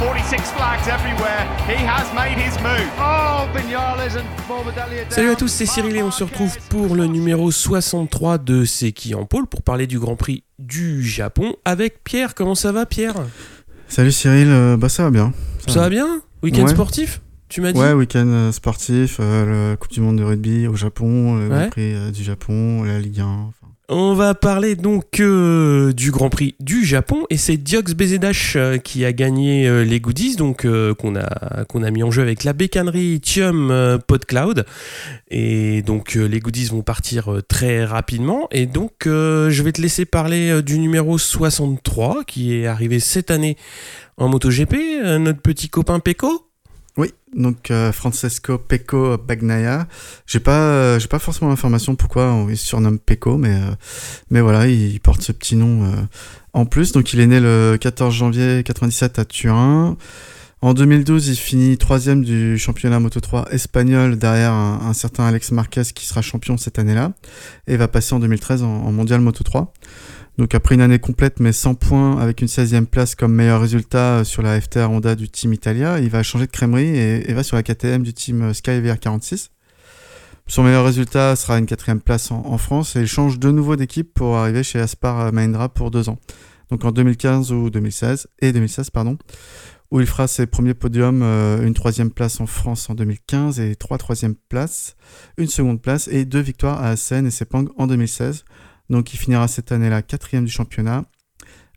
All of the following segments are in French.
46 flags everywhere. He has made his move. Oh, Salut à tous, c'est Cyril et on se retrouve pour le numéro 63 de C'est qui en pôle pour parler du Grand Prix du Japon avec Pierre. Comment ça va Pierre? Salut Cyril, euh, bah ça va bien. Ça, va bien? Week-end Ouais. sportif Tu m'as dit? Ouais, week-end euh, sportif, euh, la Coupe du Monde de rugby au Japon, le Ouais. Grand Prix euh, du Japon, la Ligue 1. On va parler donc euh, du Grand Prix du Japon et c'est Diox BZH euh, qui a gagné euh, les goodies donc qu'on a mis en jeu avec la bécannerie Thium euh, PodCloud et donc les goodies vont partir très rapidement et donc je vais te laisser parler du numéro 63 qui est arrivé cette année en MotoGP notre petit copain Peko. Oui, donc euh, Francesco Pecco Bagnaia. J'ai pas, euh, j'ai pas forcément l'information pourquoi on il se surnomme Pecco, mais euh, mais voilà, il, porte ce petit nom euh, en plus. Donc il est né le 14 janvier 97 à Turin. En 2012, il finit troisième du championnat Moto 3 espagnol derrière un, certain Alex Marquez qui sera champion cette année-là et va passer en 2013 en, en mondial Moto 3. Donc après une année complète mais sans points avec une 16e place comme meilleur résultat sur la FTR Honda du team Italia, il va changer de crèmerie et, va sur la KTM du team Sky VR46. Son meilleur résultat sera une quatrième place en, France et il change de nouveau d'équipe pour arriver chez Aspar Mahindra pour deux ans. Donc en 2015 ou 2016 et 2016 pardon, où il fera ses premiers podiums, euh, une troisième place en France en 2015 et trois troisièmes places, une seconde place et deux victoires à Assen et Sepang en 2016. Donc il finira cette année-là quatrième du championnat.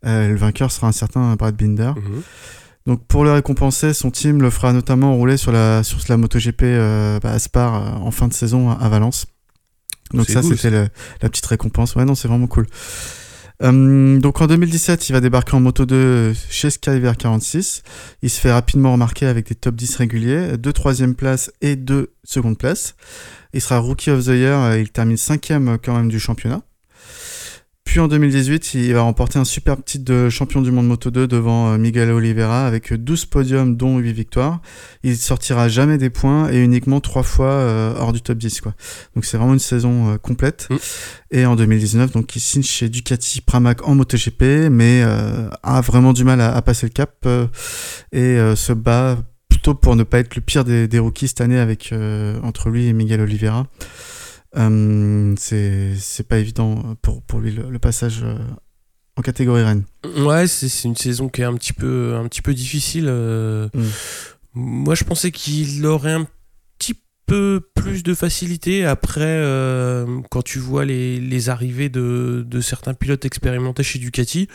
Euh, le vainqueur sera un certain Brad Binder. Donc pour le récompenser, son team le fera notamment rouler sur la, sur la MotoGP euh, bah, Aspar euh, en fin de saison à, à Valence. Donc ça, cool, c'était la petite récompense. Ouais, non, c'est vraiment cool. Euh, donc en 2017, il va débarquer en Moto 2 chez Sky VR46. Il se fait rapidement remarquer avec des top 10 réguliers, deux troisième places et deux secondes places. Il sera Rookie of the Year, il termine cinquième quand même du championnat. Puis en 2018, il va remporter un superbe titre de champion du monde Moto 2 devant euh, Miguel Oliveira avec 12 podiums dont 8 victoires. Il sortira jamais des points et uniquement 3 fois euh, hors du top 10 quoi. Donc c'est vraiment une saison euh, complète. Mm. Et en 2019, donc il signe chez Ducati Pramac en MotoGP mais euh, a vraiment du mal à, à passer le cap euh, et euh, se bat plutôt pour ne pas être le pire des, des rookies cette année avec entre lui et Miguel Oliveira. Euh, c'est c'est pas évident pour, pour lui le, le passage euh, en catégorie reine. Ouais, c'est c'est une saison qui est un petit peu, un petit peu difficile. euh. Mm. Moi, je pensais qu'il aurait un petit peu plus de facilité. Après, euh, quand tu vois les, les arrivées de, de certains pilotes expérimentés chez Ducati,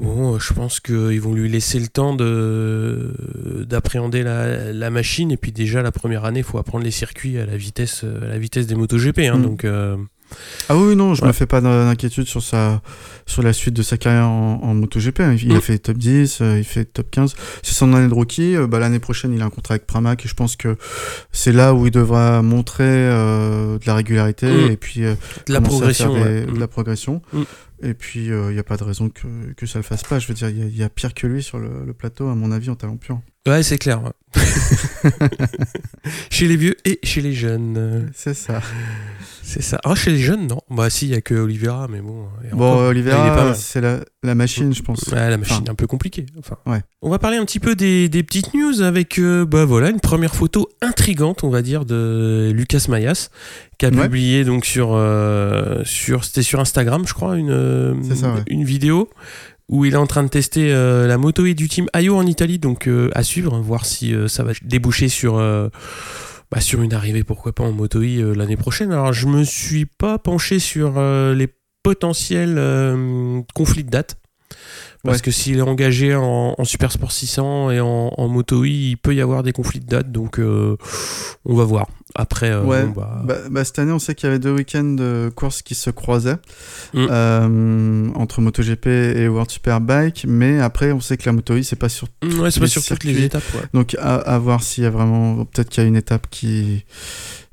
bon, euh, je pense qu'ils vont lui laisser le temps de d'appréhender la, la machine. Et puis déjà, la première année, il faut apprendre les circuits à la vitesse, à la vitesse des MotoGP. Hein, Mm. Donc, euh, Ah oui, non, je Ouais. me fais pas d'inquiétude sur, sa, sur la suite de sa carrière en, en MotoGP. hein. Il a fait top 10, euh, il fait top 15. C'est son année de rookie. euh, bah, L'année prochaine, il a un contrat avec Pramac et je pense que c'est là où il devra montrer euh, de la régularité Mm. et puis euh, de la progression. des- ouais. de la progression. Et puis, il n'y a pas de raison que, que ça le fasse pas. Je veux dire, il y, a- il y a pire que lui sur le, le plateau, à mon avis, en talent pur. Ouais, c'est clair. ouais. chez les vieux et chez les jeunes. C'est ça. C'est ça. Ah, chez les jeunes, non. Bah, si, il y a que Oliveira, mais bon. et Bon, pas mal. c'est la, la machine, je pense. Ouais, la machine Enfin, est un peu compliquée. Enfin, Ouais. On va parler un petit peu des, des petites news avec euh, bah voilà une première photo intrigante, on va dire, de Lucas Mayas, qui a Ouais. publié donc sur euh, sur c'était sur Instagram, je crois, une euh, C'est ça, ouais. une vidéo où il est en train de tester euh, la moto et du team Ayo en Italie, donc euh, à suivre, voir si euh, ça va déboucher sur euh, bah, sur une arrivée, pourquoi pas en moto euh, l'année prochaine. Alors je me suis pas penché sur euh, les potentiels conflits de date Parce Ouais. que s'il est engagé en, en Super Sport 600 et en, en Moto E, il peut y avoir des conflits de date, donc euh, on va voir. Après, euh, Ouais, bon, bah, Bah, bah, cette année, on sait qu'il y avait deux week-ends de courses qui se croisaient Mm. euh, entre MotoGP et World Superbike, mais après, on sait que la Moto E, c'est pas sur. mm, ouais, c'est pas sur toutes les étapes. Donc, à, à voir s'il y a vraiment. Peut-être qu'il y a une étape qui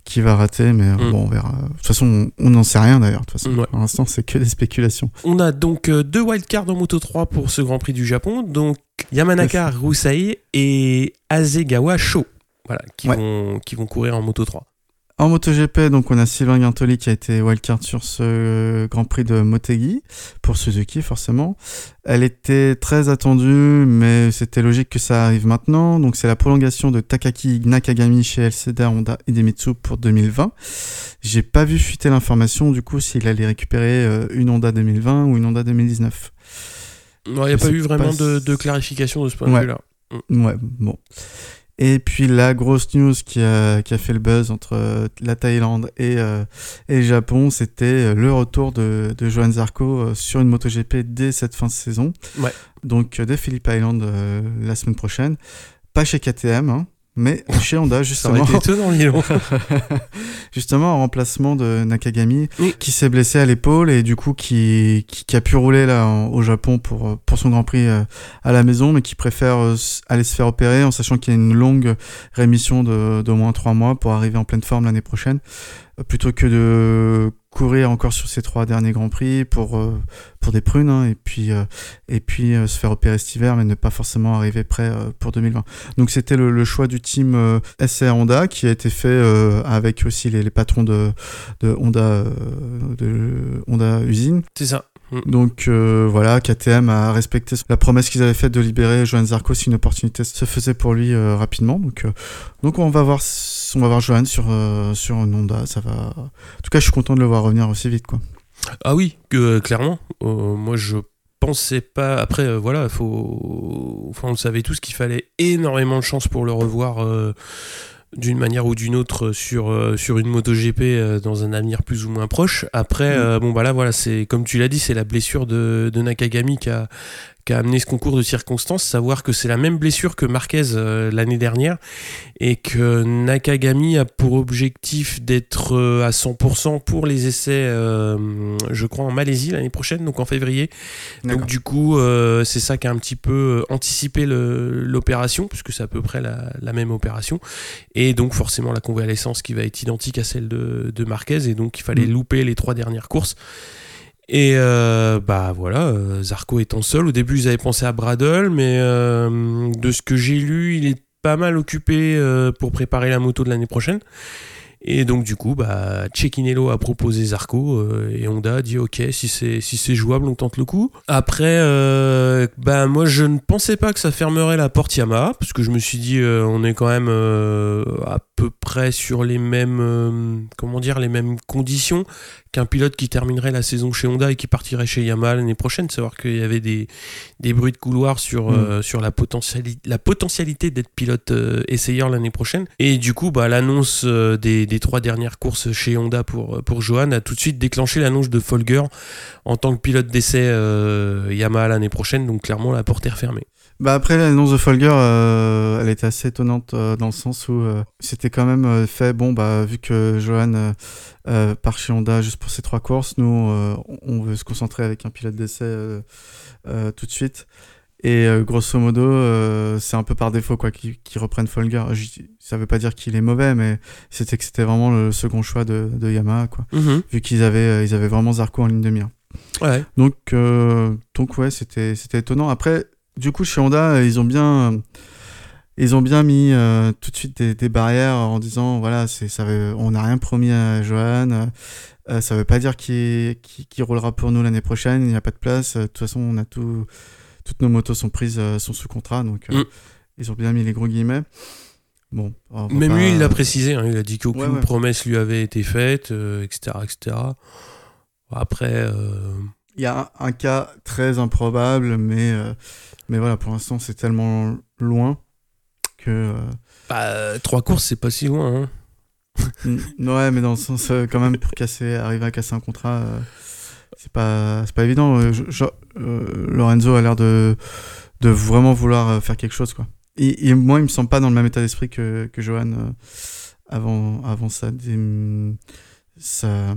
qui va rater, mais euh, Mm. bon, on verra. De toute façon, on- n'en sait rien d'ailleurs. De toute façon, Ouais. pour l'instant, c'est que des spéculations. On a donc euh, deux wildcards en Moto 3 pour ce Grand Prix du Japon. Donc Yamanaka Rusai et Azegawa Sho. Voilà, qui, Ouais. vont, qui vont courir en Moto 3. En MotoGP, donc on a Sylvain Guintoli qui a été wildcard sur ce Grand Prix de Motegi pour Suzuki forcément. Elle était très attendue, mais c'était logique que ça arrive maintenant. Donc c'est la prolongation de Takaki Nakagami chez LCD Honda Idemitsu pour 2020. J'ai pas vu fuiter l'information du coup s'il allait récupérer euh, une Honda 2020 ou une Honda 2019. Il n'y a pas eu vraiment pas de, clarification de ce point Ouais. de vue-là. Ouais, bon. Et puis la grosse news qui a, qui a fait le buzz entre euh, la Thaïlande et, euh, et le Japon, c'était euh, le retour de, de Johan Zarco euh, sur une MotoGP dès cette fin de saison. Ouais. Donc euh, des Phillip Island euh, la semaine prochaine. Pas chez KTM, hein, mais chez Honda justement. étonnant, justement en remplacement de Nakagami Oui. qui s'est blessé à l'épaule et du coup qui, qui, qui a pu rouler là en- au Japon pour, pour son Grand Prix euh, à la maison mais qui préfère euh, aller se faire opérer en sachant qu'il y a une longue rémission de d'au moins trois mois pour arriver en pleine forme l'année prochaine euh, plutôt que de courir encore sur ces trois derniers Grands Prix pour, euh, pour des prunes hein, et puis, euh, et puis euh, se faire opérer cet hiver mais ne pas forcément arriver prêt pour 2020. Donc c'était le, le choix du team SR Honda qui a été fait avec aussi les, les patrons de, de Honda de Honda usine. C'est ça. Mm. Donc voilà, KTM a respecté la promesse qu'ils avaient faite de libérer Johan Zarco si une opportunité se faisait pour lui rapidement. Donc donc on va voir on va voir Johan sur euh, sur une Honda, ça va. En tout cas, je suis content de le voir revenir aussi vite quoi. Ah oui, que, euh, clairement. Euh, moi, je pensais pas. Après, euh, voilà, faut. Enfin, on le savait tous qu'il fallait énormément de chance pour le revoir d'une manière ou d'une autre sur, euh, sur une MotoGP euh, dans un avenir plus ou moins proche. Après, Mm. euh, bon, bah là, voilà, c'est comme tu l'as dit, c'est la blessure de, de Nakagami qui a, qui a amené ce concours de circonstances. Savoir que c'est la même blessure que Marquez euh, l'année dernière et que Nakagami a pour objectif d'être euh, à 100% pour les essais, euh, je crois, en Malaisie l'année prochaine, donc en février. Donc du coup, euh, c'est ça qui a un petit peu euh, anticipé l'opération, puisque c'est à peu près la, la même opération. Et donc forcément la convalescence qui va être identique à celle de, de Marquez, et donc il fallait Mm. louper les trois dernières courses. Et euh, bah voilà, euh, Zarco étant seul, au début ils avaient pensé à Bradle, mais euh, de ce que j'ai lu, il est pas mal occupé pour préparer la moto de l'année prochaine. Et donc du coup, bah, Cecchinello a proposé Zarco euh, et Honda a dit ok, si c'est si c'est jouable, on tente le coup. Après, euh, bah moi je ne pensais pas que ça fermerait la porte Yamaha parce que je me suis dit euh, on est quand même à peu près sur les mêmes comment dire les mêmes conditions qu'un pilote qui terminerait la saison chez Honda et qui partirait chez Yamaha l'année prochaine. Savoir qu'il y avait des, des bruits de couloir sur, euh, sur la, potentiali- la potentialité d'être pilote essayeur l'année prochaine. Et du coup, bah, l'annonce des, trois dernières courses chez Honda pour, pour Johan a tout de suite déclenché l'annonce de Folger en tant que pilote d'essai euh, Yamaha l'année prochaine. Donc clairement, la porte est refermée. Bah après l'annonce de Folger, euh, elle était assez étonnante euh, dans le sens où euh, c'était quand même euh, fait, bon bah vu que Johan euh, euh, part chez Honda juste pour ces trois courses, nous euh, on veut se concentrer avec un pilote d'essai euh, euh, tout de suite. Et euh, grosso modo, euh, c'est un peu par défaut quoi qu'ils reprennent Folger. Je- ça veut pas dire qu'il est mauvais, mais c'était que c'était vraiment le second choix de, de Yamaha quoi. Vu qu'ils avaient, euh, ils avaient vraiment Zarco en ligne de mire. Ouais. Donc, euh, donc ouais, c'était, c'était étonnant. Après, du coup, chez Honda, ils ont bien, ils ont bien mis tout de suite des, des barrières en disant, voilà, c'est, ça veut, on n'a rien promis à Johan. ça veut pas dire qu'il, qu'il roulera pour nous l'année prochaine. Il n'y a pas de place. De toute façon, on a tout, toutes nos motos sont prises, euh, sont sous contrat. Donc, euh, Mm. ils ont bien mis les gros guillemets. Bon, Même pas- lui, il l'a précisé. hein, il a dit qu'aucune Ouais, ouais. promesse lui avait été faite, euh, etc., etc. Après, Il y a un, un cas très improbable, mais, mais voilà, pour l'instant, c'est tellement loin que. bah, trois courses, c'est pas si loin. hein. Ouais, mais dans le sens, euh, quand même, pour casser, arriver à casser un contrat, euh, c'est pas, pas évident. Euh, je- je- euh, Lorenzo a l'air de, de vraiment vouloir euh, faire quelque chose, quoi. Et, et moi, il me semble pas dans le même état d'esprit que, que Johan euh, avant, avant sa, dé- sa,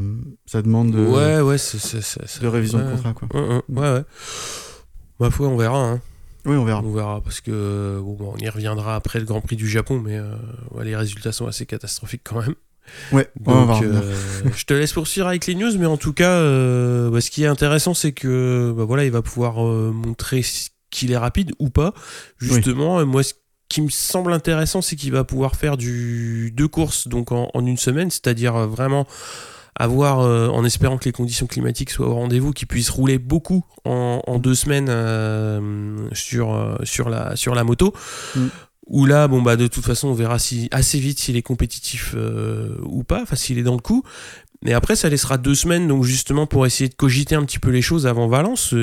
sa demande de, Ouais, ouais, de révision de contrat, quoi. Ouais, ouais. Ma foi, on verra. Hein. Oui, on verra. On verra parce que bon, bon, on y reviendra après le Grand Prix du Japon, mais euh, ouais, les résultats sont assez catastrophiques quand même. Ouais, Donc, euh, je te laisse poursuivre avec les news, mais en tout cas, euh, bah, ce qui est intéressant, c'est que bah, voilà, il va pouvoir euh, montrer qu'il est rapide ou pas. Justement, moi, ce qui me semble intéressant, c'est qu'il va pouvoir faire du deux courses donc en, en une semaine, c'est-à-dire vraiment avoir, euh, en espérant que les conditions climatiques soient au rendez-vous, qu'il puisse rouler beaucoup en, en deux semaines euh, sur, euh, sur, la, sur la moto. Mm. Où là, bon bah de toute façon, on verra si assez vite s'il est compétitif euh, ou pas, enfin s'il est dans le coup. Mais après, ça laissera deux semaines, donc justement pour essayer de cogiter un petit peu les choses avant Valence. Et,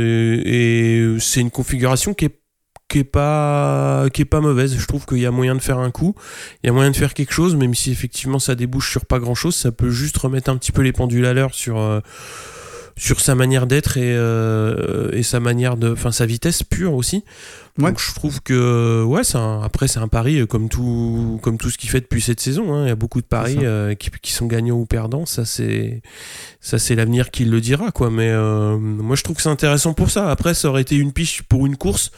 et c'est une configuration qui est qui est pas qui est pas mauvaise. Je trouve qu'il y a moyen de faire un coup, il y a moyen de faire quelque chose, même si effectivement ça débouche sur pas grand chose, ça peut juste remettre un petit peu les pendules à l'heure sur euh, sur sa manière d'être et, euh, et sa manière de, enfin sa vitesse pure aussi. Ouais. Donc je trouve que ouais, c'est un- après c'est un pari euh, comme tout comme tout ce qu'il fait depuis cette saison. hein. Il y a beaucoup de paris euh, qui, qui sont gagnants ou perdants. Ça c'est ça c'est l'avenir qui le dira quoi. Mais euh, moi je trouve que c'est intéressant pour ça. Après ça aurait été une piche pour une course.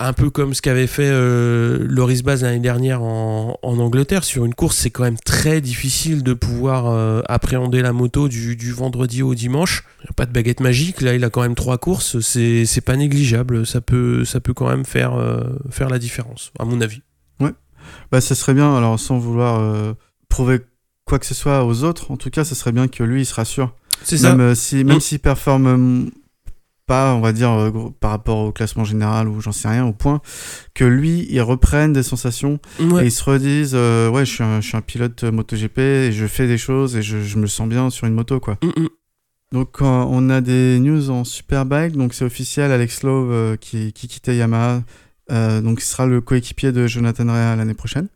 Un peu comme ce qu'avait fait euh, Loris Baz l'année dernière en, en Angleterre. Sur une course, c'est quand même très difficile de pouvoir euh, appréhender la moto du, du vendredi au dimanche. Il n'y a pas de baguette magique. Là, il a quand même trois courses. C'est c'est pas négligeable. Ça peut, ça peut quand même faire, euh, faire la différence, à mon avis. Bah, ça serait bien, alors sans vouloir euh, prouver quoi que ce soit aux autres, en tout cas, ça serait bien que lui, il se rassure. C'est ça. Même euh, si, même Mm. s'il performe euh, pas, on va dire, euh, par rapport au classement général ou j'en sais rien, au point, que lui, il reprenne des sensations Ouais. et il se redise, euh, ouais, je suis, un, je suis un pilote euh, MotoGP et je fais des choses et je, je me sens bien sur une moto, quoi. Mm, mm. Donc, on a des news en Superbike, donc c'est officiel, Alex Lowe euh, qui, qui quittait Yamaha, euh, donc il sera le coéquipier de Jonathan Rea l'année prochaine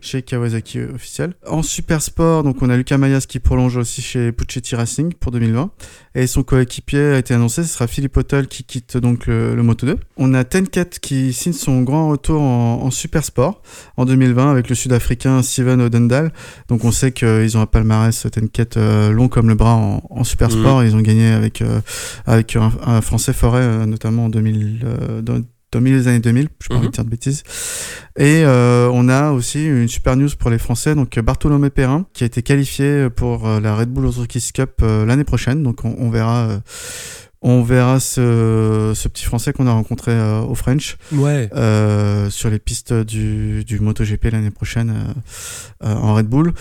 chez Kawasaki officiel. En super sport, donc on a Lucas Mayas qui prolonge aussi chez Puccetti Racing pour 2020 et son coéquipier a été annoncé, ce sera Philippe Hotel qui quitte donc le, le Moto 2. On a Tenket qui signe son grand retour en, en super sport en 2020 avec le Sud-Africain Steven Odendal. Donc on sait qu'ils ont un palmarès Tenket euh, long comme le bras en, en super sport. Ils ont gagné avec euh, avec un, un Français Forêt euh, notamment en 2000 euh, dans, dans les années 2000, je pas Mhm. envie de dire de bêtises. Et euh, on a aussi une super news pour les Français, donc Bartholomé Perrin, qui a été qualifié pour euh, la Red Bull Rookies Cup euh, l'année prochaine. Donc on, on verra, on verra ce, ce petit Français qu'on a rencontré euh, au French Ouais. euh, sur les pistes du, du MotoGP l'année prochaine euh, en Red Bull.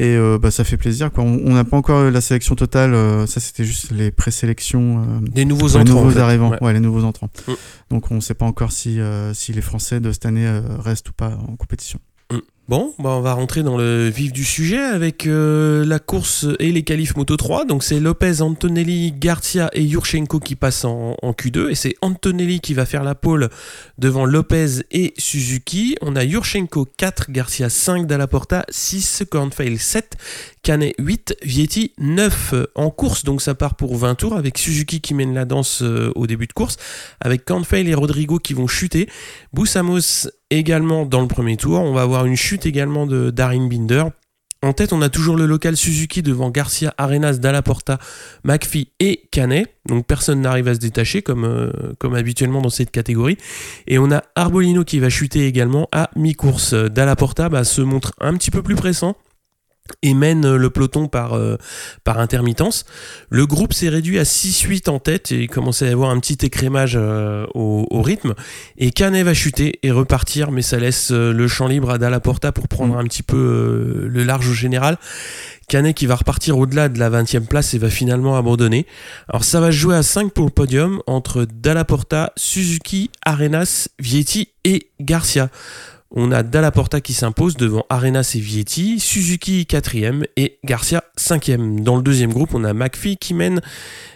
Et euh, bah, ça fait plaisir. Quoi. On n'a pas encore eu la sélection totale. euh, ça, c'était juste les présélections. euh, Des nouveaux pour les entrants. nouveaux en fait. arrivants, Ouais. ouais. les nouveaux entrants. Mm. Donc on ne sait pas encore si, euh, si les Français de cette année euh, restent ou pas en compétition. Bon, bah on va rentrer dans le vif du sujet avec euh, la course et les qualifs Moto 3. Donc c'est Lopez, Antonelli, Garcia et Yurchenko qui passent en, en Q2 et c'est Antonelli qui va faire la pole devant Lopez et Suzuki. On a Yurchenko 4, Garcia 5, Dalla Porta 6, Cornfail 7, Canet 8, Vietti 9 en course. Donc ça part pour 20 tours avec Suzuki qui mène la danse euh, au début de course, avec Cornfail et Rodrigo qui vont chuter. Boussamos également dans le premier tour. On va avoir une chute également de Darin Binder. En tête, on a toujours le local Suzuki devant Garcia, Arenas, Dalla Porta, McPhee et Canet. Donc personne n'arrive à se détacher comme, euh, comme habituellement dans cette catégorie. Et on a Arbolino qui va chuter également à mi-course. Dalla Porta bah, se montre un petit peu plus pressant et mène le peloton par, euh, par intermittence. Le groupe s'est réduit à 6-8 en tête et il commençait à y avoir un petit écrémage euh, au, au rythme. Et Canet va chuter et repartir, mais ça laisse euh, le champ libre à Dalla Porta pour prendre un petit peu euh, le large au général. Canet qui va repartir au-delà de la 20e place et va finalement abandonner. Alors ça va se jouer à 5 pour le podium entre Dalla Porta, Suzuki, Arenas, Vietti et Garcia. On a Dalla Porta qui s'impose devant Arenas et Vietti, Suzuki 4 et Garcia 5 Dans le deuxième groupe, on a McPhee qui mène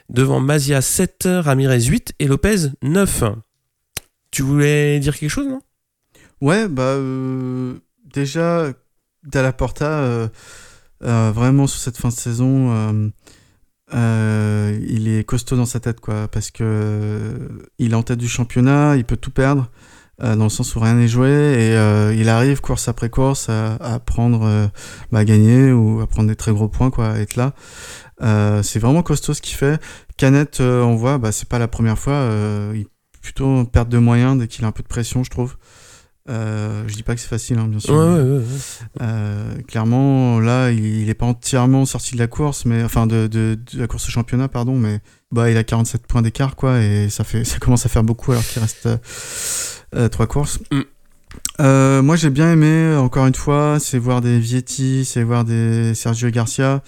devant Mazia 7, Ramirez 8 et Lopez 9. Tu voulais dire quelque chose, non? Ouais, bah euh, déjà, Dalla Porta, euh, euh, vraiment sur cette fin de saison, euh, euh, il est costaud dans sa tête, quoi, parce que il est en tête du championnat, il peut tout perdre, euh, dans le sens où rien n'est joué, et euh, il arrive course après course à, prendre, euh, gagner ou à prendre des très gros points, quoi, à être là. C'est vraiment costaud ce qu'il fait. Canette, on voit, bah, c'est pas la première fois, il plutôt perte de moyens dès qu'il a un peu de pression, je trouve. Euh, je dis pas que c'est facile, hein, bien sûr. Ouais, ouais, ouais, ouais. Euh, clairement, là, il, il est pas entièrement sorti de la course, mais enfin de, de, de la course au championnat, pardon, mais bah il a 47 points d'écart, quoi, et ça fait, ça commence à faire beaucoup alors qu'il reste euh, euh, trois courses. Mm. Euh, moi, j'ai bien aimé, encore une fois, c'est voir des Vietti, c'est voir des Sergio Garcia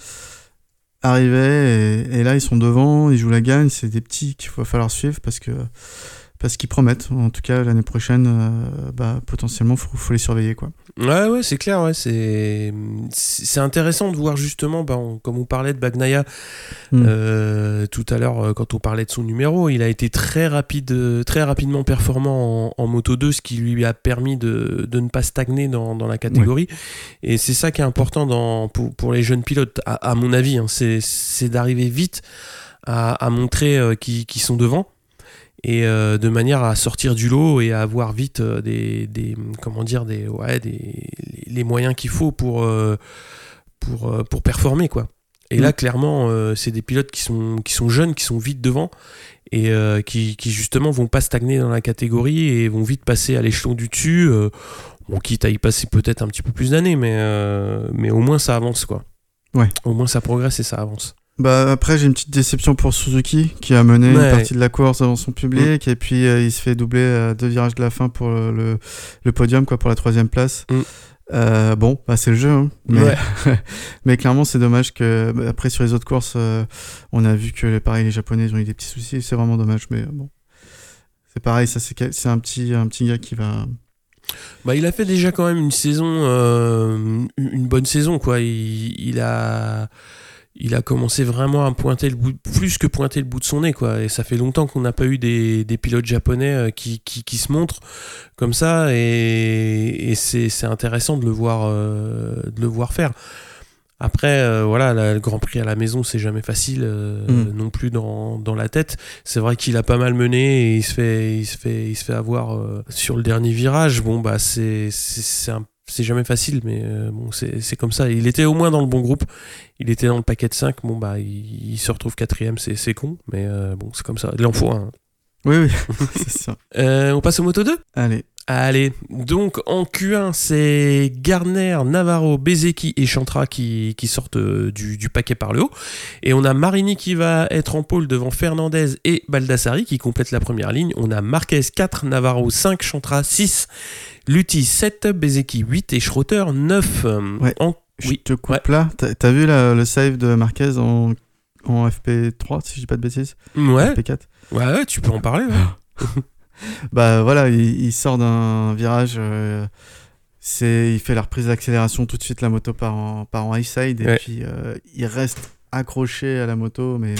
arriver, et, et là, ils sont devant, ils jouent la gagne, c'est des petits qu'il va falloir suivre parce que parce qu'ils promettent. En tout cas, l'année prochaine, euh, bah, potentiellement, faut, faut les surveiller, quoi. Ouais, ouais, c'est clair, ouais, c'est c'est intéressant de voir justement, bah, on- comme on parlait de Bagnaia Mm. euh, tout à l'heure euh, quand on parlait de son numéro, il a été très rapide, très rapidement performant en, en Moto 2, ce qui lui a permis de, de ne pas stagner dans, dans la catégorie. Et c'est ça qui est important dans, pour, pour les jeunes pilotes, à, à mon avis, hein, c'est d'arriver vite à, à montrer euh, qu'ils qu'ils sont devant et euh, de manière à sortir du lot et à avoir vite euh, des, des comment dire des ouais des les moyens qu'il faut pour euh, pour pour performer quoi et Mm. là clairement euh, c'est des pilotes qui sont qui sont jeunes qui sont vite devant et euh, qui, qui justement vont pas stagner dans la catégorie et vont vite passer à l'échelon du dessus bon quitte à y passer peut-être un petit peu plus d'années mais mais au moins ça avance quoi Ouais. au moins ça progresse et ça avance Bah après j'ai une petite déception pour Suzuki qui a mené Ouais. une partie de la course devant son public et puis euh, il se fait doubler à deux virages de la fin pour le, le, le podium quoi pour la troisième place. Mm. Euh, bon bah c'est le jeu hein. mais, Ouais. mais clairement c'est dommage que bah, après sur les autres courses euh, on a vu que pareil les japonais ils ont eu des petits soucis c'est vraiment dommage mais bon c'est pareil ça c'est c'est un petit un petit gars qui va Bah, il a fait déjà quand même une saison, une une bonne saison quoi. Il, il a, il a commencé vraiment à pointer le bout, plus que pointer le bout de son nez quoi. Et ça fait longtemps qu'on n'a pas eu des, des pilotes japonais euh, qui, qui, qui se montrent comme ça et, et c'est, intéressant de le voir, euh, de le voir faire. Après, euh, voilà, la- le Grand Prix à la maison, c'est jamais facile euh, Mm. non plus dans, dans la tête. C'est vrai qu'il a pas mal mené et il se fait, il se fait, il se fait avoir sur le dernier virage. Bon, bah, c'est un- c'est jamais facile, mais euh, bon, c'est, c'est comme ça. Il était au moins dans le bon groupe. Il était dans le paquet de 5. Bon, bah, il, il se retrouve quatrième, c'est, c'est con, mais euh, bon, c'est comme ça. Il en faut un. oui oui c'est ça Euh, on passe au Moto 2 allez Allez, donc en Q1, c'est Garner, Navarro, Bezeki et Chantra qui, qui sortent euh, du, du paquet par le haut. Et on a Marini qui va être en pôle devant Fernandez et Baldassari qui complètent la première ligne. On a Marquez 4, Navarro 5, Chantra 6, Lutti 7, Bezeki 8 et Schroeter 9. Euh, Ouais. en- je Oui, te coupe ouais. là t'as t'as vu la- le save de Marquez en en FP3 si je dis pas de bêtises? Ouais, FP4 ouais, ouais, tu peux en parler. ouais. Bah voilà, il, il sort d'un virage. euh, c'est, il fait la reprise d'accélération tout de suite. La moto part en, part en high side et Ouais. puis euh, il reste accroché à la moto, mais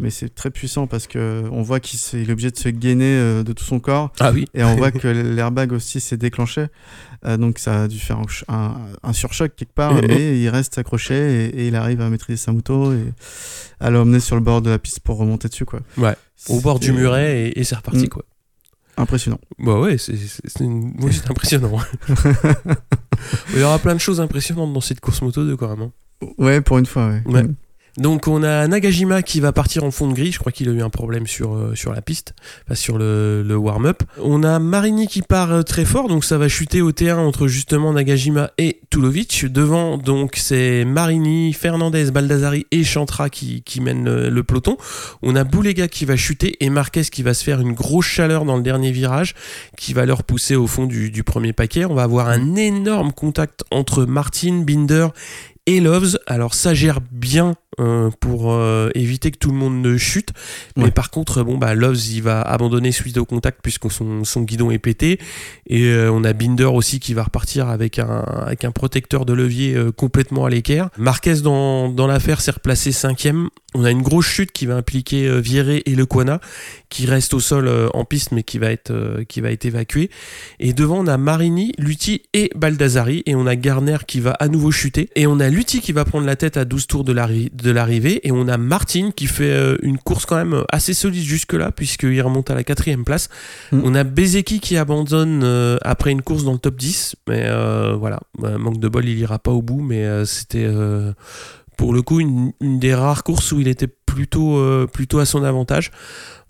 mais c'est très puissant parce que on voit qu'il est obligé de se gainer euh, de tout son corps Ah oui. et on voit que l'airbag aussi s'est déclenché. Euh, donc ça a dû faire un, ch- un, un surchoc quelque part, Et- mais il reste accroché et, et il arrive à maîtriser sa moto et à l'emmener sur le bord de la piste pour remonter dessus quoi. Ouais, Au bord du muret et, et c'est reparti Mm. quoi. Impressionnant. Bah ouais, c'est une- oui, impressionnant. Il y aura plein de choses impressionnantes dans cette course moto 2 quand même. Ouais, pour une fois, ouais. Ouais. Donc on a Nagajima qui va partir en fond de grille, je crois qu'il a eu un problème sur, euh, sur la piste, pas sur le, le warm-up. On a Marini qui part euh, très fort, donc ça va chuter au T1 entre justement Nagajima et Tulovic. Devant donc c'est Marini, Fernandez, Baldassari et Chantra qui, qui mènent le, le peloton. On a Boulega qui va chuter et Marquez qui va se faire une grosse chaleur dans le dernier virage qui va leur pousser au fond du, du premier paquet. On va avoir un énorme contact entre Martin, Binder et Loves. Alors ça gère bien euh, pour euh, éviter que tout le monde ne chute. Mais Ouais. par contre, bon bah Loves il va abandonner suite au contact puisque son, son guidon est pété. Et euh, on a Binder aussi qui va repartir avec un, avec un protecteur de levier complètement à l'équerre. Marquez dans, dans l'affaire s'est replacé cinquième. On a une grosse chute qui va impliquer Vieré et Lequana qui reste au sol en piste mais qui va être qui va être évacué. Et devant on a Marini, Lutti et Baldassari et on a Garner qui va à nouveau chuter et on a Lutti qui va prendre la tête à 12 tours de l'arrivée et on a Martin qui fait euh, une course quand même assez solide jusque-là puisqu'il remonte à la quatrième place. Mm. On a Bezeki qui abandonne euh, après une course dans le top 10, mais voilà, manque de bol, il ira pas au bout, mais c'était pour le coup une, une, des rares courses où il était plutôt, plutôt à son avantage.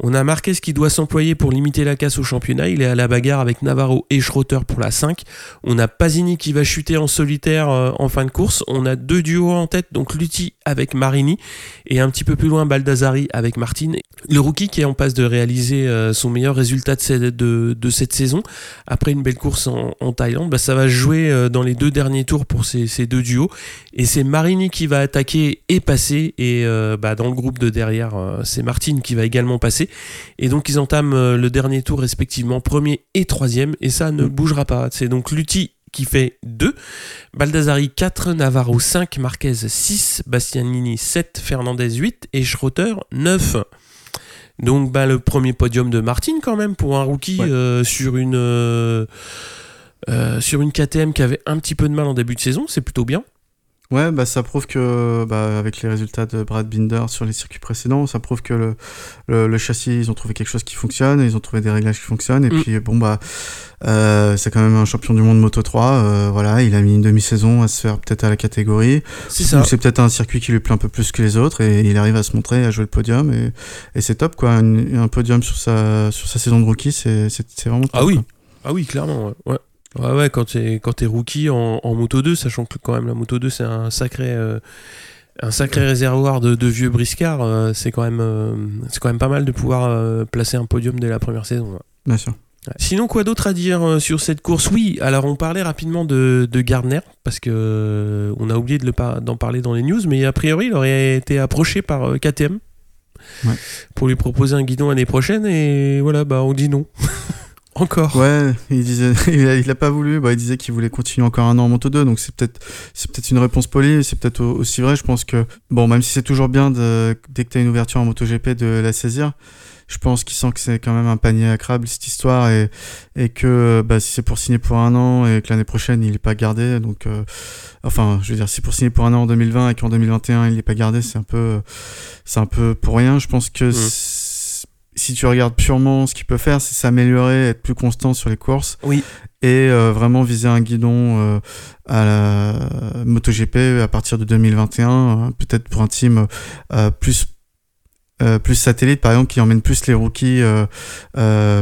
On a Marquez qui doit s'employer pour limiter la casse au championnat. Il est à la bagarre avec Navarro et Schroeter pour la 5. On a Pasini qui va chuter en solitaire euh, en fin de course. On a deux duos en tête, donc Lutti avec Marini et un petit peu plus loin Baldassari avec Martin. Le rookie qui est en passe de réaliser euh, son meilleur résultat de, cette saison après une belle course en, Thaïlande. Bah, ça va jouer euh, dans les deux derniers tours pour ces, deux duos. Et c'est Marini qui va attaquer et passer. Et bah, dans le groupe de derrière, c'est Martin qui va également passer. Et donc ils entament euh, le dernier tour respectivement premier et troisième. Et ça ne mm. bougera pas. C'est donc Lutti qui fait 2, Baldassari 4, Navarro 5, Marquez 6, Bastianini 7, Fernandez 8 et Schroeter 9. Donc bah, le premier podium de Martin quand même pour un rookie euh, sur une euh, sur une KTM qui avait un petit peu de mal en début de saison, c'est plutôt bien. Ouais, bah ça prouve que, bah, avec les résultats de Brad Binder sur les circuits précédents, ça prouve que le, le, châssis, ils ont trouvé quelque chose qui fonctionne, ils ont trouvé des réglages qui fonctionnent, et mm. puis bon, bah, euh, c'est quand même un champion du monde Moto 3, euh, voilà, il a mis une demi-saison à se faire peut-être à la catégorie. C'est ça. C'est peut-être un circuit qui lui plaît un peu plus que les autres, et il arrive à se montrer, à jouer le podium, et, et c'est top, quoi. un podium sur sa, sur sa saison de rookie, c'est vraiment top. Ah oui, ah oui, clairement, ouais. Ouais, ouais, quand t'es, quand es rookie en, Moto 2, sachant que quand même la Moto 2 c'est un sacré, euh, un sacré réservoir de, vieux briscards, euh, c'est, quand même, euh, c'est quand même pas mal de pouvoir placer un podium dès la première saison. Bien sûr. Sinon, quoi d'autre à dire sur cette course? Oui, alors on parlait rapidement de, de Gardner, parce que on a oublié de le d'en parler dans les news, mais a priori il aurait été approché par KTM pour lui proposer un guidon l'année prochaine, et voilà, bah on dit non. Encore. Ouais, il disait, il a, pas voulu. Bah, il disait qu'il voulait continuer encore un an en Moto 2, donc c'est peut-être, c'est peut-être une réponse polie. C'est peut-être aussi vrai. Je pense que bon, même si c'est toujours bien de, dès que t'as une ouverture en MotoGP de la saisir, je pense qu'il sent que c'est quand même un panier à crabe cette histoire et, et que bah, si c'est pour signer pour un an et que l'année prochaine il est pas gardé, donc euh, enfin, je veux dire, si pour signer pour un an en 2020 et qu'en 2021 il est pas gardé, c'est un peu, c'est un peu pour rien. Je pense que mmh si tu regardes purement ce qu'il peut faire, c'est s'améliorer, être plus constant sur les courses. Oui. Et euh, vraiment viser un guidon euh, à la MotoGP à partir de 2021, hein, peut-être pour un team euh, plus plus satellite par exemple qui emmène plus les rookies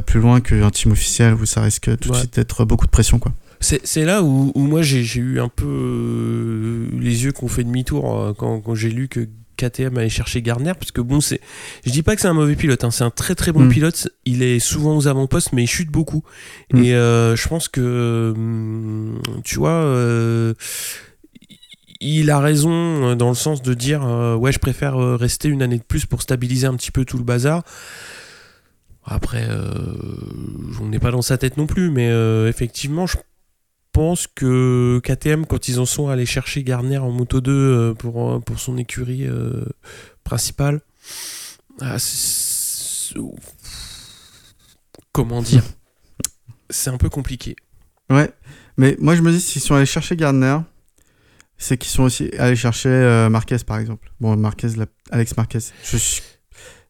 plus loin qu'un team officiel où ça risque tout de suite d'être beaucoup de pression quoi. C'est là où, où moi j'ai eu un peu les yeux qui ont fait demi-tour quand, quand j'ai lu que KTM aller chercher Gardner parce que bon c'est je dis pas que c'est un mauvais pilote hein, c'est un très très bon mm. pilote il est souvent aux avant-postes mais il chute beaucoup mm. et euh, je pense que mm, tu vois euh, il a raison euh, dans le sens de dire ouais je préfère rester une année de plus pour stabiliser un petit peu tout le bazar après on n'est pas dans sa tête non plus mais effectivement je pense que KTM, quand ils en sont allés chercher Garner en Moto 2 euh, pour, euh, pour son écurie euh, principale, ah, comment dire? C'est un peu compliqué. Ouais, mais moi je me dis, s'ils sont allés chercher Gardner, c'est qu'ils sont aussi allés chercher Marquez par exemple. Bon, Marquez, Alex Marquez. Je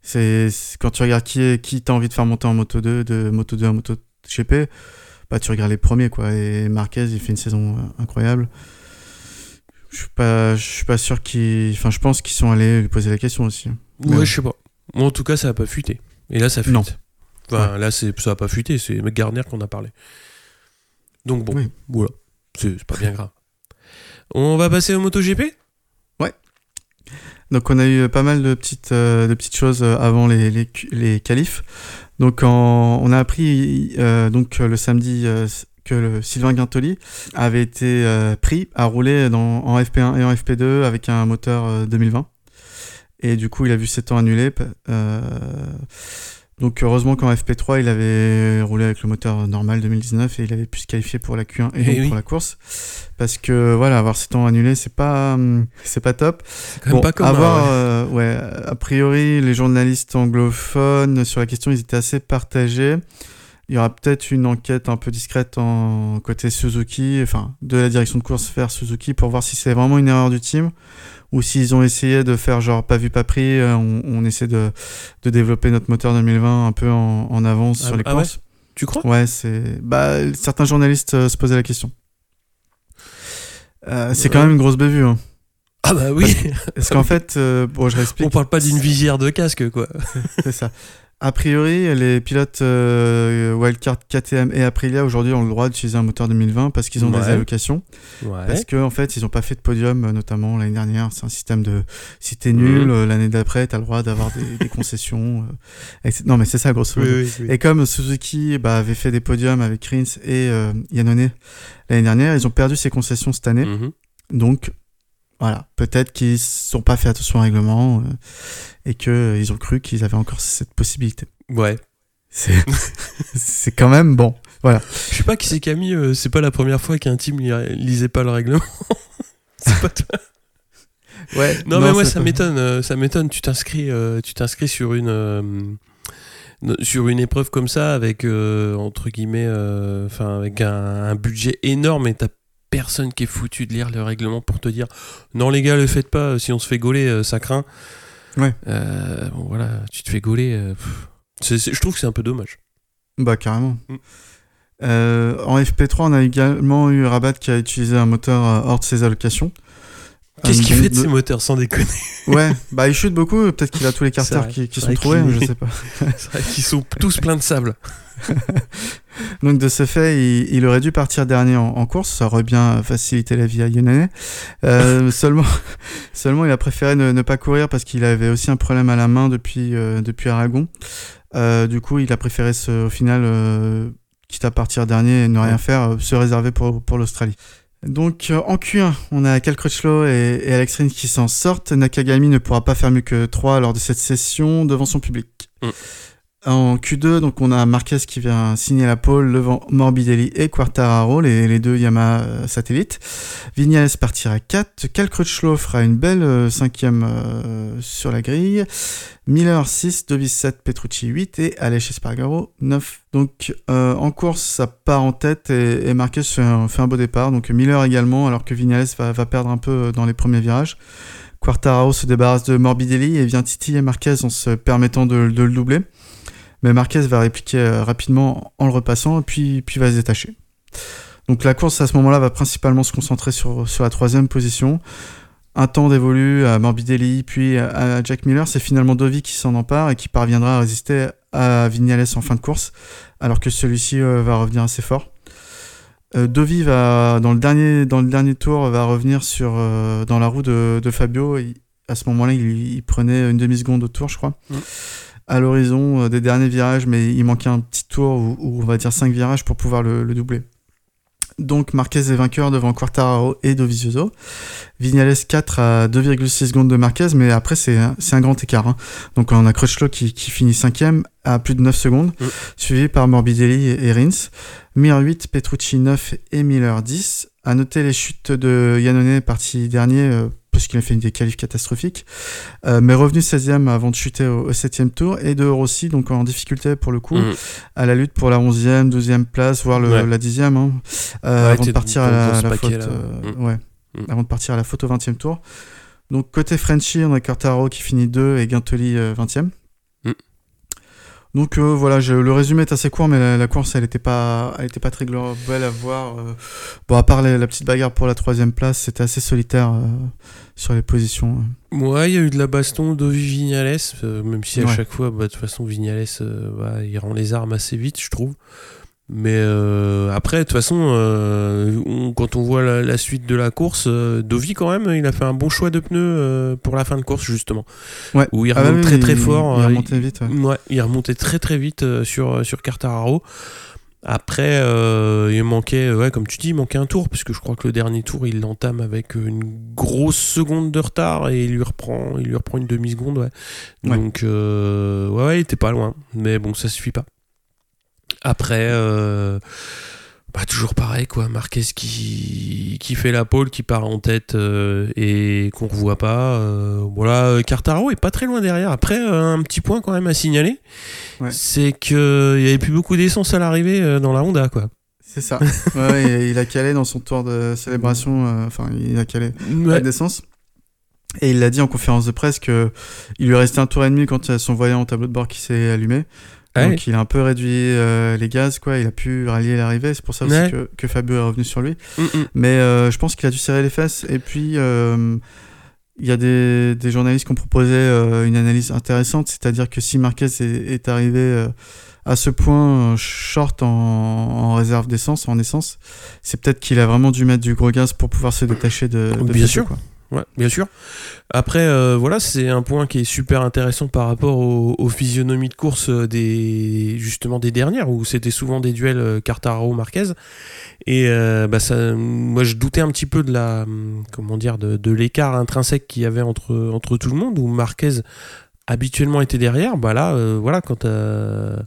c'est quand tu regardes qui, qui t'as envie de faire monter en Moto 2, de Moto 2 à Moto GP bah, tu regardes les premiers, quoi. Et Marquez, il fait une saison euh, incroyable. Je suis pas, je suis pas sûr qu'ils. Enfin, je pense qu'ils sont allés lui poser la question aussi. Ouais, je sais pas. Moi, en tout cas, ça a pas fuité. Et là, ça fuite. Non. Enfin, là, ça a pas fuité. C'est Garner qu'on a parlé. Donc, bon, voilà. C'est pas bien grave. On va passer au MotoGP? Ouais. Donc, on a eu pas mal de petites, euh, de petites choses euh, avant les, les, les qualifs. Donc on a appris euh, donc le samedi euh, que le Sylvain Guintoli avait été euh, pris à rouler en FP1 et en FP2 avec un moteur 2020. Et du coup, il a vu ses temps annulés. Donc heureusement qu'en FP3, il avait roulé avec le moteur normal 2019 et il avait pu se qualifier pour la Q1 et, eh pour la course. Parce que voilà, avoir ses temps annulés, c'est pas hum, c'est pas top. Bon, pas comme avoir, euh, ouais. a priori, les journalistes anglophones sur la question, ils étaient assez partagés. il y aura peut-être une enquête un peu discrète en côté Suzuki, enfin de la direction de course vers Suzuki pour voir si c'est vraiment une erreur du team ou s'ils ont essayé de faire genre pas vu pas pris, euh, on, on essaie de, de développer notre moteur 2020 un peu en, en avance Ah sur les bah- ah ouais? Courses. Tu crois? Ouais, c'est. Bah, certains journalistes euh, se posaient la question. Euh, c'est quand même une grosse bévue. Hein. Ah bah oui, Parce qu'en fait, euh, bon, je réexplique. on parle pas d'une visière de casque quoi. C'est ça. A priori, les pilotes euh, Wildcard KTM et Aprilia aujourd'hui ont le droit d'utiliser un moteur 2020 parce qu'ils ont des allocations. Ouais. Parce qu'en en fait, ils n'ont pas fait de podium, euh, notamment l'année dernière. C'est un système de si t'es nul, l'année d'après, t'as le droit d'avoir des, des concessions. euh, non, mais c'est ça, grosso Oui, modo. oui, oui. Et comme Suzuki bah, avait fait des podiums avec Rins et euh, Yannone l'année dernière, ils ont perdu ces concessions cette année. Mhm. Donc, voilà, peut-être qu'ils sont pas fait attention au règlement euh, et qu'ils ont cru qu'ils avaient encore cette possibilité. Ouais. C'est c'est quand même bon. Voilà. Je sais pas qui c'est Camille, euh, c'est pas la première fois qu'un team li- lisait pas le règlement. c'est pas toi. Ouais. Non, mais moi ça m'étonne, euh, ça m'étonne. Tu t'inscris, euh, tu t'inscris sur une euh, sur une épreuve comme ça avec euh, entre guillemets, euh, enfin avec un, un budget énorme et t'as personne qui est foutu de lire le règlement pour te dire non les gars le faites pas, si on se fait gauler euh, ça craint. Ouais. Euh, bon voilà, tu te fais gauler. euh, je trouve que c'est un peu dommage. Bah, carrément. Mm. Euh, en FP3, on a également eu Rabat qui a utilisé un moteur hors de ses allocations. Qu'est-ce Euh, qu'il fait de ces moteurs sans déconner Ouais, bah il chute beaucoup, peut-être qu'il a tous les carters qui, sont trouvés, qu'il- je sais pas. C'est vrai qu'ils sont tous pleins de sable. Donc de ce fait, il, il aurait dû partir dernier en, en course, ça aurait bien facilité la vie à Yonane. Euh, seulement, seulement, il a préféré ne, ne pas courir parce qu'il avait aussi un problème à la main depuis, euh, depuis Aragon. Euh, du coup, il a préféré se, au final, quitte à partir dernier et ne rien faire, se réserver pour, pour l'Australie. Donc euh, en Q1, on a Cal Crutchlow et, Alex Rins qui s'en sortent. Nakagami ne pourra pas faire mieux que 3 lors de cette session devant son public. Mm. En Q2, donc on a Marquez qui vient signer la pole devant Morbidelli et Quartararo, les, deux Yamaha euh, satellites. Vignales partira à 4. Cal Crutchlow fera une belle euh, cinquième euh, sur la grille. Miller 6, Dovis 7, Petrucci 8 et Aleix Espargaro 9. Donc euh, en course, ça part en tête et, Marquez fait un, beau départ. Donc Miller également, alors que Vignales va, perdre un peu dans les premiers virages. Quartararo se débarrasse de Morbidelli et vient titiller Marquez en se permettant de le doubler. Mais Marquez va répliquer euh, rapidement en le repassant puis, va se détacher. Donc la course à ce moment-là va principalement se concentrer sur, la troisième position. Un temps dévolu à Morbidelli puis à, Jack Miller, c'est finalement Dovi qui s'en empare et qui parviendra à résister à Vignales en fin de course, alors que celui-ci euh, va revenir assez fort. Euh, Dovi va dans le dernier tour va revenir sur dans la roue de, de Fabio. À ce moment-là, il, prenait une demi seconde au tour, je crois. À l'horizon euh, des derniers virages, mais il manquait un petit tour ou, ou on va dire 5 virages pour pouvoir le, le doubler. Donc Marquez est vainqueur devant Quartararo et Dovizioso. Vignales 4 à 2,6 secondes de Marquez, mais après c'est un, grand écart. hein. Donc on a Crutchlow qui, qui finit 5ème à plus de 9 secondes, Mm. suivi par Morbidelli et, et Rins. Mir 8, Petrucci 9 et Miller 10. À noter les chutes de Yannone parti dernier, euh, parce qu'il a fait une des qualifs catastrophiques, euh, mais revenu 16ème avant de chuter au, au 7ème tour, et de Rossi, donc en difficulté pour le coup, Mhm. à la lutte pour la 11e, 12e place, voire le- Ouais. la 10e, hein, euh, Ouais, avant de partir à la, la faute. là. euh, Mm. ouais. Mm. Avant de partir à la faute au 20e tour. Donc côté Frenchy, on a Quartaro qui finit 2 et Guintoli euh, 20e. Donc euh, voilà, je- le résumé est assez court, mais la, la course, elle était pas, elle était pas très belle à voir. euh. Bon, à part la, la petite bagarre pour la troisième place, c'était assez solitaire euh, sur les positions. Ouais, il y a eu de la baston de Vignales, même si à Ouais. chaque fois, bah, de toute façon, Vignales, bah, il rend les armes assez vite, je trouve. Mais euh, après, de toute façon, euh, on- quand on voit la, la suite de la course, euh, Dovi, quand même, il a fait un bon choix de pneus pour la fin de course, justement. Ouais. Où il Ah remonte ouais, très très il- fort. Il remontait vite. ouais. Ouais, il remontait très très vite sur, sur Quartararo. Après, il manquait, ouais, comme tu dis, il manquait un tour, puisque je crois que le dernier tour, il l'entame avec une grosse seconde de retard et il lui reprend, il lui reprend une demi-seconde. Ouais. Ouais. Donc, ouais, ouais, il était pas loin. Mais bon, ça suffit pas. Après, euh, Bah, toujours pareil, quoi. Marquez qui, qui fait la pole, qui part en tête euh, et qu'on revoit pas. Euh, voilà, Cartaro est pas très loin derrière. Après, euh, un petit point quand même à signaler, Ouais. c'est qu'il y avait plus beaucoup d'essence à l'arrivée euh, dans la Honda, quoi. C'est ça. ouais, il, a calé dans son tour de célébration. euh, Enfin, il a calé Ouais. la d'essence. Et il l'a dit en conférence de presse que il lui restait un tour et demi quand il y a son voyant au tableau de bord qui s'est allumé. Ouais. Donc il a un peu réduit euh, les gaz, quoi. Il a pu rallier l'arrivée. C'est pour ça aussi Ouais. que, que Fabio est revenu sur lui. Mm, mm. Mais euh, je pense qu'il a dû serrer les fesses. Et puis, euh, il y a des, des journalistes qui ont proposé une analyse intéressante, c'est-à-dire que si Marquez est, est arrivé à ce point short en, en réserve d'essence, en essence, c'est peut-être qu'il a vraiment dû mettre du gros gaz pour pouvoir se détacher de. de Bien sûr. quoi. Ouais, bien sûr. Après, euh, voilà, c'est un point qui est super intéressant par rapport aux, aux physionomies de course euh, des justement des dernières où c'était souvent des duels euh, Quartararo-Marquez. Et euh, bah ça, moi, je doutais un petit peu de la comment dire de, de l'écart intrinsèque qu'il y avait entre entre tout le monde où Marquez habituellement était derrière. Bah là, euh, voilà, quand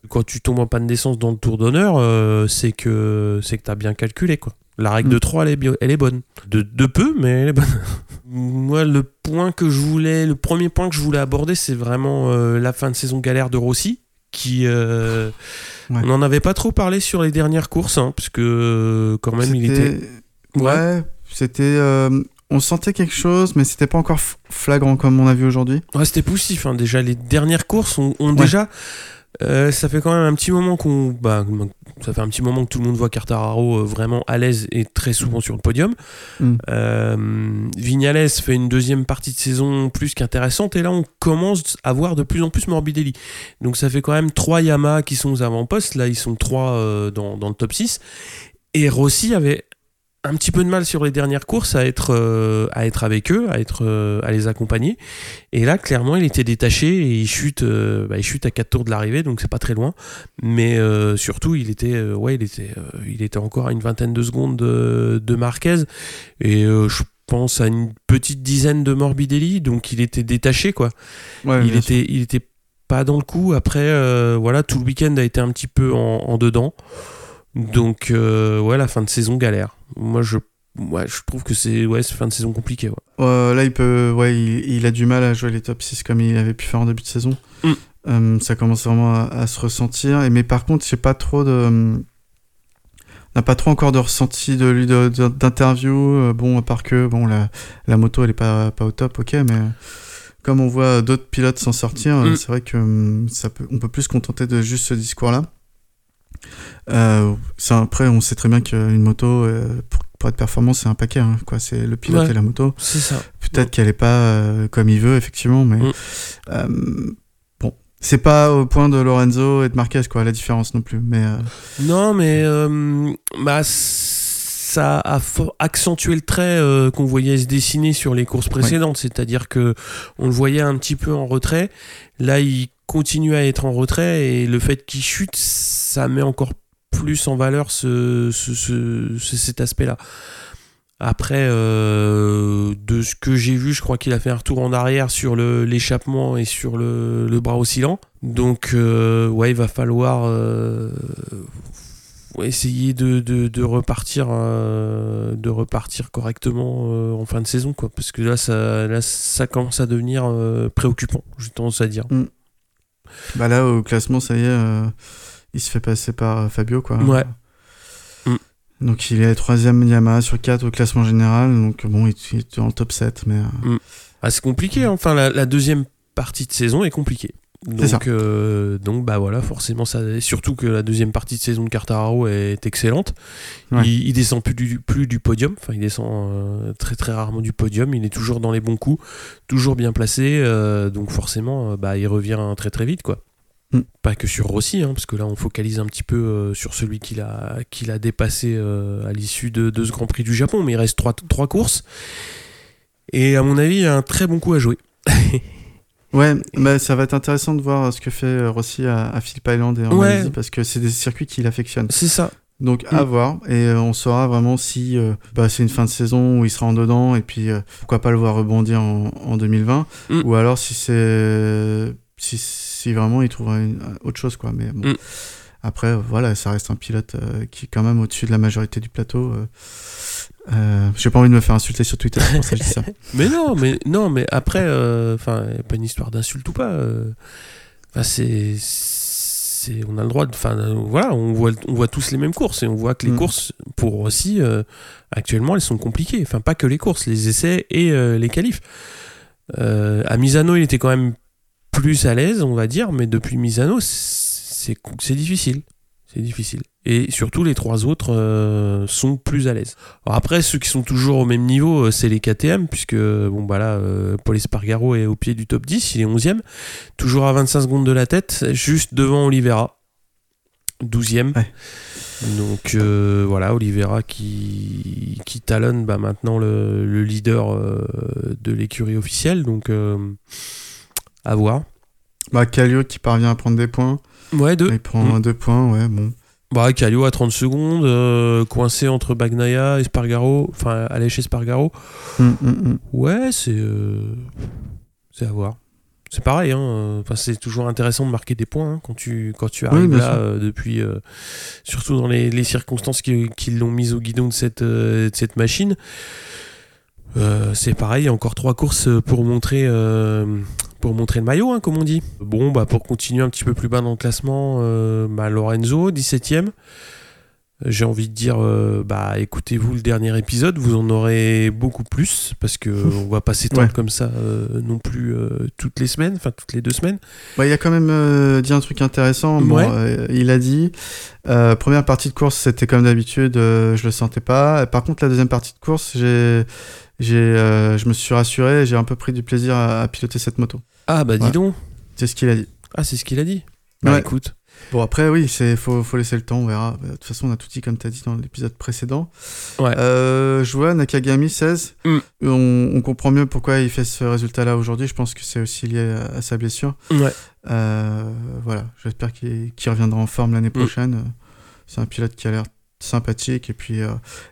quand tu tombes en panne d'essence dans le Tour d'honneur, euh, c'est que c'est que t'as bien calculé quoi. La règle Mm. de 3, elle est, bio- elle est bonne. De, de peu, mais elle est bonne. Moi, le point que je voulais, le premier point que je voulais aborder, c'est vraiment euh, la fin de saison galère de Rossi, qui euh, Ouais. on n'en avait pas trop parlé sur les dernières courses, hein, parce que euh, quand même il était. Ouais, c'était. On sentait quelque chose, mais c'était pas encore flagrant comme on a vu aujourd'hui. Ouais, c'était poussif. hein. Déjà, les dernières courses ont, ont Ouais. déjà. euh, ça fait quand même un petit moment qu'on. Bah, ça fait un petit moment que tout le monde voit Quartararo euh, vraiment à l'aise et très souvent sur le podium. Mm. Euh, Vignales fait une deuxième partie de saison plus qu'intéressante et là on commence à voir de plus en plus Morbidelli. Donc ça fait quand même trois Yamaha qui sont aux avant-postes. Là ils sont trois euh, dans, dans le top 6. Et Rossi avait un petit peu de mal sur les dernières courses à être, euh, à être avec eux, à, être, euh, à les accompagner. Et là, clairement, il était détaché et il chute, euh, bah, il chute à 4 tours de l'arrivée, donc c'est pas très loin. Mais surtout, il était, ouais, il, était, il était encore à une vingtaine de secondes de, de Marquez. Et je pense à une petite dizaine de Morbidelli, donc il était détaché, quoi. Ouais, il, sûr. était, il était pas dans le coup. Après, voilà, tout le week-end a été un petit peu en, en dedans. Donc, ouais, la fin de saison galère. Moi, je, ouais, je trouve que c'est ouais, fin de saison compliquée. Ouais. Euh, là, il peut, ouais, il, il a du mal à jouer les top 6 comme il avait pu faire en début de saison. Mm. Euh, ça commence vraiment à, à se ressentir. Et mais par contre, j'ai pas trop de, on n'a pas trop encore de ressenti de d'interview. Euh, bon, à part que bon, la, la moto, elle est pas pas au top, ok, mais comme on voit d'autres pilotes s'en sortir, Mm. c'est vrai que hum, ça peut, on peut plus se contenter de juste ce discours-là. Euh, après, on sait très bien qu'une moto, euh, pour, pour être performant, c'est un paquet. hein, quoi. C'est le pilote Ouais. et la moto. C'est ça. Peut-être qu'elle est pas euh, comme il veut, effectivement, mais Mm. bon, c'est pas au point de Lorenzo et de Marquez, quoi, la différence non plus. Mais euh, Non, mais euh, bah, ça a accentué le trait euh, qu'on voyait se dessiner sur les courses précédentes. C'est-à-dire que on le voyait un petit peu en retrait. Là, il continue à être en retrait et le fait qu'il chute, ça met encore plus en valeur ce, ce- ce- ce- cet aspect-là. Après, euh, de ce que j'ai vu, je crois qu'il a fait un retour en arrière sur l'échappement et sur le, bras oscillant. Donc, euh, ouais, il va falloir euh, essayer de, repartir, de repartir correctement en fin de saison, quoi. Parce que là, ça, commence à devenir préoccupant, j'ai tendance à dire. Bah là, au classement, ça y est, euh, il se fait passer par euh, Fabio, quoi. Ouais. Mm. Donc il est troisième Yamaha sur 4 au classement général, donc bon, il, il est dans le top 7, mais euh, Ah, c'est compliqué, hein. enfin, la, la deuxième partie de saison est compliquée. Ça. Donc, euh, donc, bah voilà, forcément, ça, surtout que la deuxième partie de saison de Cartararo est excellente. Ouais. Il, il descend plus du, plus du podium, enfin, il descend euh, très très rarement du podium. Il est toujours dans les bons coups, toujours bien placé, euh, donc forcément, bah, il revient très très vite, quoi. Mm. Pas que sur Rossi, hein, parce que là, on focalise un petit peu sur celui qu'il a, qu'il a dépassé à l'issue de, de ce Grand Prix du Japon, mais il reste trois, trois courses. Et à mon avis, il y a un très bon coup à jouer. Ouais, bah, ça va être intéressant de voir ce que fait euh, Rossi à, à Phillip Island et en Ouais. Malaisie parce que c'est des circuits qu'il affectionne. C'est ça. Donc à Mm. voir et euh, on saura vraiment si euh, bah, c'est une fin de saison où il sera en dedans et puis euh, pourquoi pas le voir rebondir en, en 2020 Mm. ou alors si c'est si, si vraiment il trouvera une- autre chose quoi. Mais bon, Mm. Après, voilà, ça reste un pilote euh, qui est quand même au-dessus de la majorité du plateau. Euh, euh, J'ai pas envie de me faire insulter sur Twitter, c'est pour ça que je dis ça. Mais non, mais non, mais après, euh, enfin, pas une histoire d'insulte ou pas. euh. C'est, c'est, on a le droit de, enfin, voilà, on voit, on voit tous les mêmes courses et on voit que les Mm. courses, pour aussi, euh, actuellement, elles sont compliquées. Enfin, pas que les courses, les essais et euh, les qualifs. À Misano, il était quand même plus à l'aise, on va dire, mais depuis Misano, c'est, c'est difficile. C'est difficile. Et surtout, les trois autres euh, sont plus à l'aise. Alors après, ceux qui sont toujours au même niveau, euh, c'est les KTM, puisque bon bah là, euh, Paul Espargaro est au pied du top 10, il est 11e, toujours à 25 secondes de la tête, juste devant Oliveira, 12e. Ouais. Donc euh, voilà, Oliveira qui, qui talonne bah, maintenant le, le leader de l'écurie officielle, donc à voir. Bah, Kallio qui parvient à prendre des points. Ouais, deux. Il prend deux points, ouais, bon. Bah, à 30 secondes, euh, coincé entre Bagnaia et Spargaro, enfin Aleix et Spargaro. Hum, hum. Ouais, c'est euh, c'est à voir. C'est pareil, hein. Enfin, c'est toujours intéressant de marquer des points hein, quand tu quand tu arrives là euh, depuis, surtout dans les, les circonstances qui, qui l'ont mise au guidon de cette de cette machine. C'est pareil, il y a encore trois courses pour montrer pour montrer le maillot, hein, comme on dit. Bon, bah pour continuer un petit peu plus bas dans le classement, euh, bah, Lorenzo, 17ème. J'ai envie de dire, euh, bah écoutez-vous le dernier épisode, vous en aurez beaucoup plus parce que on va pas s'étendre Ouais. comme ça euh, non plus toutes les semaines, enfin toutes les deux semaines. Bah, il a quand même dit un truc intéressant. Bon, Ouais. il a dit première partie de course, c'était comme d'habitude, je le sentais pas. Par contre, la deuxième partie de course, j'ai, j'ai, euh, je me suis rassuré, j'ai un peu pris du plaisir à, à piloter cette moto. Ah bah dis Ouais. donc, C'est ce qu'il a dit. ah c'est ce qu'il a dit. Bah Ouais. écoute, Bon après oui, c'est faut, faut laisser le temps, on verra. De toute façon, on a tout dit comme tu as dit dans l'épisode précédent. Ouais. Euh, je vois Nakagami 16. Mm. On, on comprend mieux pourquoi il fait ce résultat-là aujourd'hui. Je pense que c'est aussi lié à, à sa blessure. ouais. Euh, voilà, j'espère qu'il reviendra en forme l'année prochaine. Euh, C'est un pilote qui a l'air sympathique et puis euh,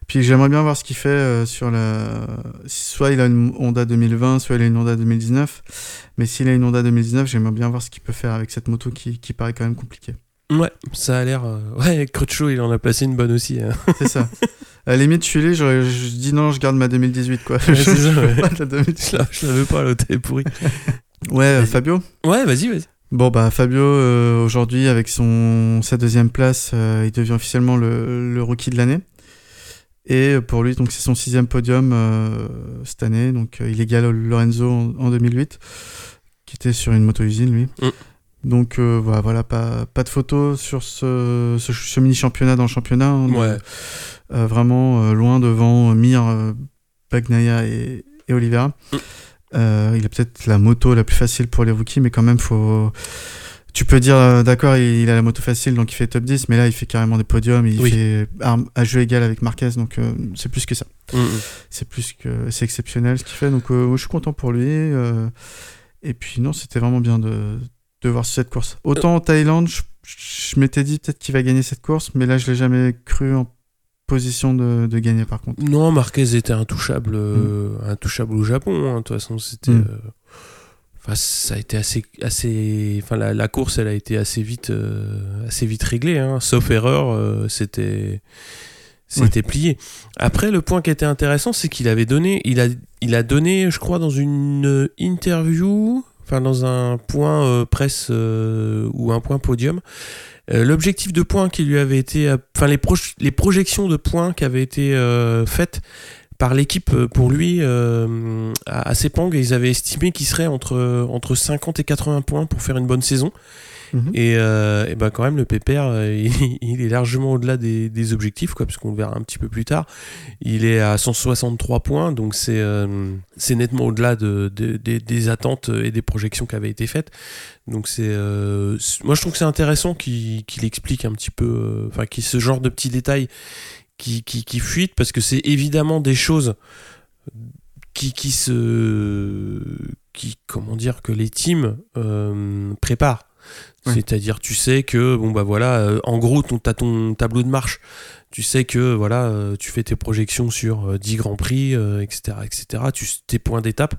puis j'aimerais bien voir ce qu'il fait euh, sur la soit il a une Honda 2020 soit il a une Honda 2019 mais s'il a une Honda 2019 j'aimerais bien voir ce qu'il peut faire avec cette moto qui, qui paraît quand même compliquée Ouais, ça a l'air. euh, Ouais, Crutchlow, il en a placé une bonne aussi. hein. c'est ça à la limite je suis je, je dis non je garde ma 2018 quoi Ouais, c'est ça, ouais. La 2018. Je la- je l'avais pas, l'autre est pourri. ouais. Fabio? Ouais, vas-y, vas-y. Bon bah Fabio euh, aujourd'hui avec son sa deuxième place, euh, il devient officiellement le, le rookie de l'année. Et pour lui donc c'est son sixième podium euh, cette année, donc il égale Lorenzo en, en 2008, qui était sur une moto usine lui. Mm. Donc voilà, voilà pas, pas de photo sur ce, ce, ce mini championnat dans le championnat. hein, Ouais. euh, vraiment loin devant Mir, Bagnaia et, et Oliveira. Mm. Euh, il a peut-être la moto la plus facile pour les rookies, mais quand même, faut. Tu peux dire, euh, d'accord, il, il a la moto facile, donc il fait top 10, mais là, il fait carrément des podiums, il Oui. fait arme à jeu égal avec Marquez, donc euh, c'est plus que ça. Mm, mm. C'est plus que. C'est exceptionnel ce qu'il fait, donc je suis content pour lui. et puis, non, c'était vraiment bien de, de voir cette course. Autant en Thaïlande, je, je m'étais dit peut-être qu'il va gagner cette course, mais là, je l'ai jamais cru en position de, de gagner, par contre. Non, Marquez était intouchable, euh, intouchable au Japon. hein. De toute façon, c'était. Mm. euh, Enfin, ça a été assez, assez. Enfin, la, la course, elle a été assez vite, euh, assez vite réglée. hein. Sauf erreur, euh, c'était, c'était plié. Après, le point qui était intéressant, c'est qu'il avait donné, il a, il a donné, je crois, dans une interview, enfin dans un point presse ou un point podium, euh, l'objectif de points qui lui avait été, euh, enfin les, les projections de points qui avaient été euh, faites par l'équipe euh, pour lui euh, à, à Sepang, ils avaient estimé qu'il serait entre, entre 50 et 80 points pour faire une bonne saison. Mhm. Et, euh, et ben quand même le pépère euh, il, est largement au-delà des, objectifs quoi puisqu'on le verra un petit peu plus tard. Il est à 163 points donc c'est euh, c'est nettement au-delà de, de- des- attentes et des projections qui avaient été faites. Donc c'est euh, moi je trouve que c'est intéressant qu'il explique un petit peu euh, enfin qu'il ce genre de petits détails qui, qui, qui fuitent parce que c'est évidemment des choses qui, qui se qui comment dire que les teams euh, préparent Ouais. c'est-à-dire tu sais que bon bah voilà euh, en gros ton t'as ton tableau de marche tu sais que voilà euh, tu fais tes projections sur euh, 10 grands prix euh, etc etc tu tes points d'étape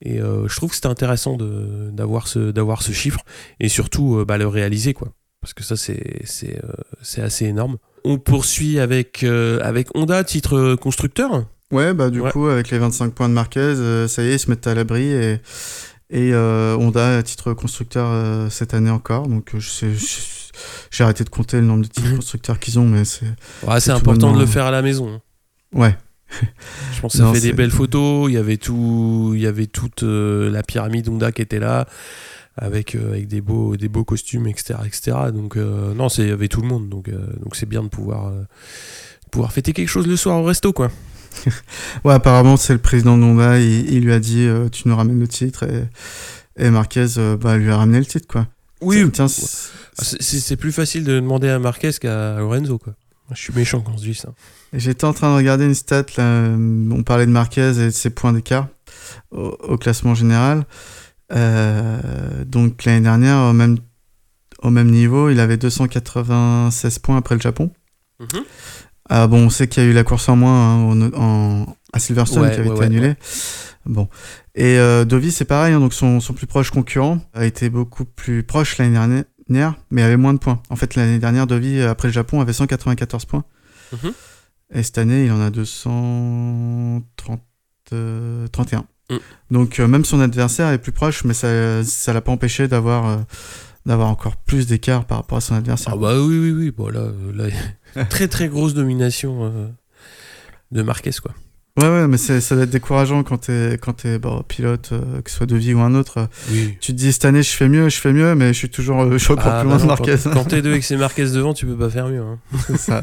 et euh, je trouve que c'était intéressant de d'avoir ce d'avoir ce chiffre et surtout euh, bah, le réaliser quoi parce que ça c'est c'est euh, c'est assez énorme. On poursuit avec euh, avec Honda titre constructeur. Ouais, bah du Ouais. coup, avec les 25 points de Marquez, euh, ça y est, ils se mettent à l'abri et, et euh, Honda à titre constructeur euh, cette année encore. Donc euh, je sais, je- j'ai arrêté de compter le nombre de titres Mhm. constructeurs qu'ils ont, mais c'est. Ouais, c'est important de le faire à la maison. Ouais. Je pense que ça Non, fait des belles photos. Il y avait tout, il y avait toute euh, la pyramide Honda qui était là, avec euh, avec des beaux des beaux costumes, etc., etc. Donc euh, non, c'est il y avait tout le monde. Donc donc c'est bien de pouvoir pouvoir fêter quelque chose le soir au resto, quoi. Ouais, apparemment, c'est le président de Honda, il, il lui a dit euh, Tu nous ramènes le titre et, et Marquez euh, bah, lui a ramené le titre, quoi. Oui, Tiens, c'est- plus facile de demander à Marquez qu'à Lorenzo, quoi. Je suis méchant quand je dis ça. J'étais en train de regarder une stat, là, on parlait de Marquez et de ses points d'écart au, au classement général. Euh, donc l'année dernière, au même, au même niveau, il avait 296 points après le Japon. Mhm. Ah bon, on sait qu'il y a eu la course en moins hein, en, en- à Silverstone Ouais, qui avait ouais, été ouais, annulée. Bon. Et euh, Dovi, c'est pareil, hein, donc son, son plus proche concurrent a été beaucoup plus proche l'année dernière, mais avait moins de points. En fait, l'année dernière, Dovi, après le Japon, avait 194 points. Mhm. Et cette année, il en a 230, euh, 31. Mm. Donc euh, même son adversaire est plus proche, mais ça ça l'a pas empêché d'avoir euh, d'avoir encore plus d'écart par rapport à son adversaire. Ah bah oui, oui, oui. Bon, là, euh, là, très très grosse domination euh, de Marquez, quoi. Ouais, ouais, mais ça doit être décourageant quand t'es quand t'es bon, pilote, euh, que ce soit de vie ou un autre. Oui. Tu te dis cette année je fais mieux, je fais mieux, mais je suis toujours euh, je suis encore Ah, plus bah loin de Marquez. Quand, quand t'es deux et que c'est Marquez devant, tu peux pas faire mieux. Hein. C'est ça.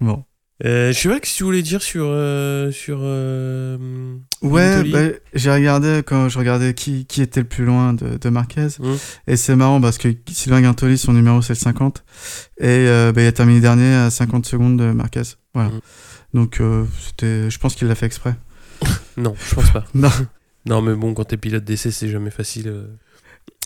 Bon. Euh, je sais pas que si tu voulais dire sur euh, sur euh, Ouais, bah, j'ai regardé quand je regardais qui, qui était le plus loin de, de Marquez. Mm. Et c'est marrant parce que Sylvain Guintoli, son numéro c'est le 50. Et bah, il a terminé dernier à 50 secondes de Marquez. Voilà. Mm. Donc c'était, je pense qu'il l'a fait exprès. non, je pense pas. Non. Non, mais bon, quand t'es pilote d'essai, c'est jamais facile.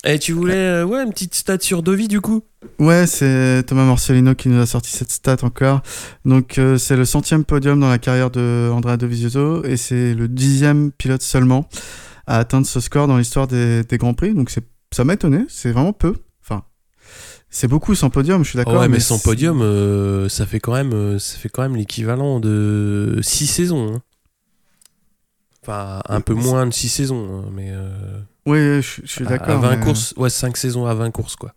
Et tu voulais euh, ouais une petite stat sur Dovi du coup? Ouais, c'est Thomas Morcellino qui nous a sorti cette stat encore. Donc euh, c'est le centième podium dans la carrière de Andrea Dovizioso et c'est le dixième pilote seulement à atteindre ce score dans l'histoire des, des Grands Prix. Donc c'est, ça m'a étonné, c'est vraiment peu. Enfin, c'est beaucoup sans podium, je suis d'accord. Ouais, mais sans podium, euh, ça fait quand même ça fait quand même l'équivalent de 6 saisons. hein. Enfin, un peu moins de 6 saisons, hein, mais euh, Oui, oui, je, je suis d'accord. À 20 mais- courses, ouais, 5 saisons à 20 courses quoi.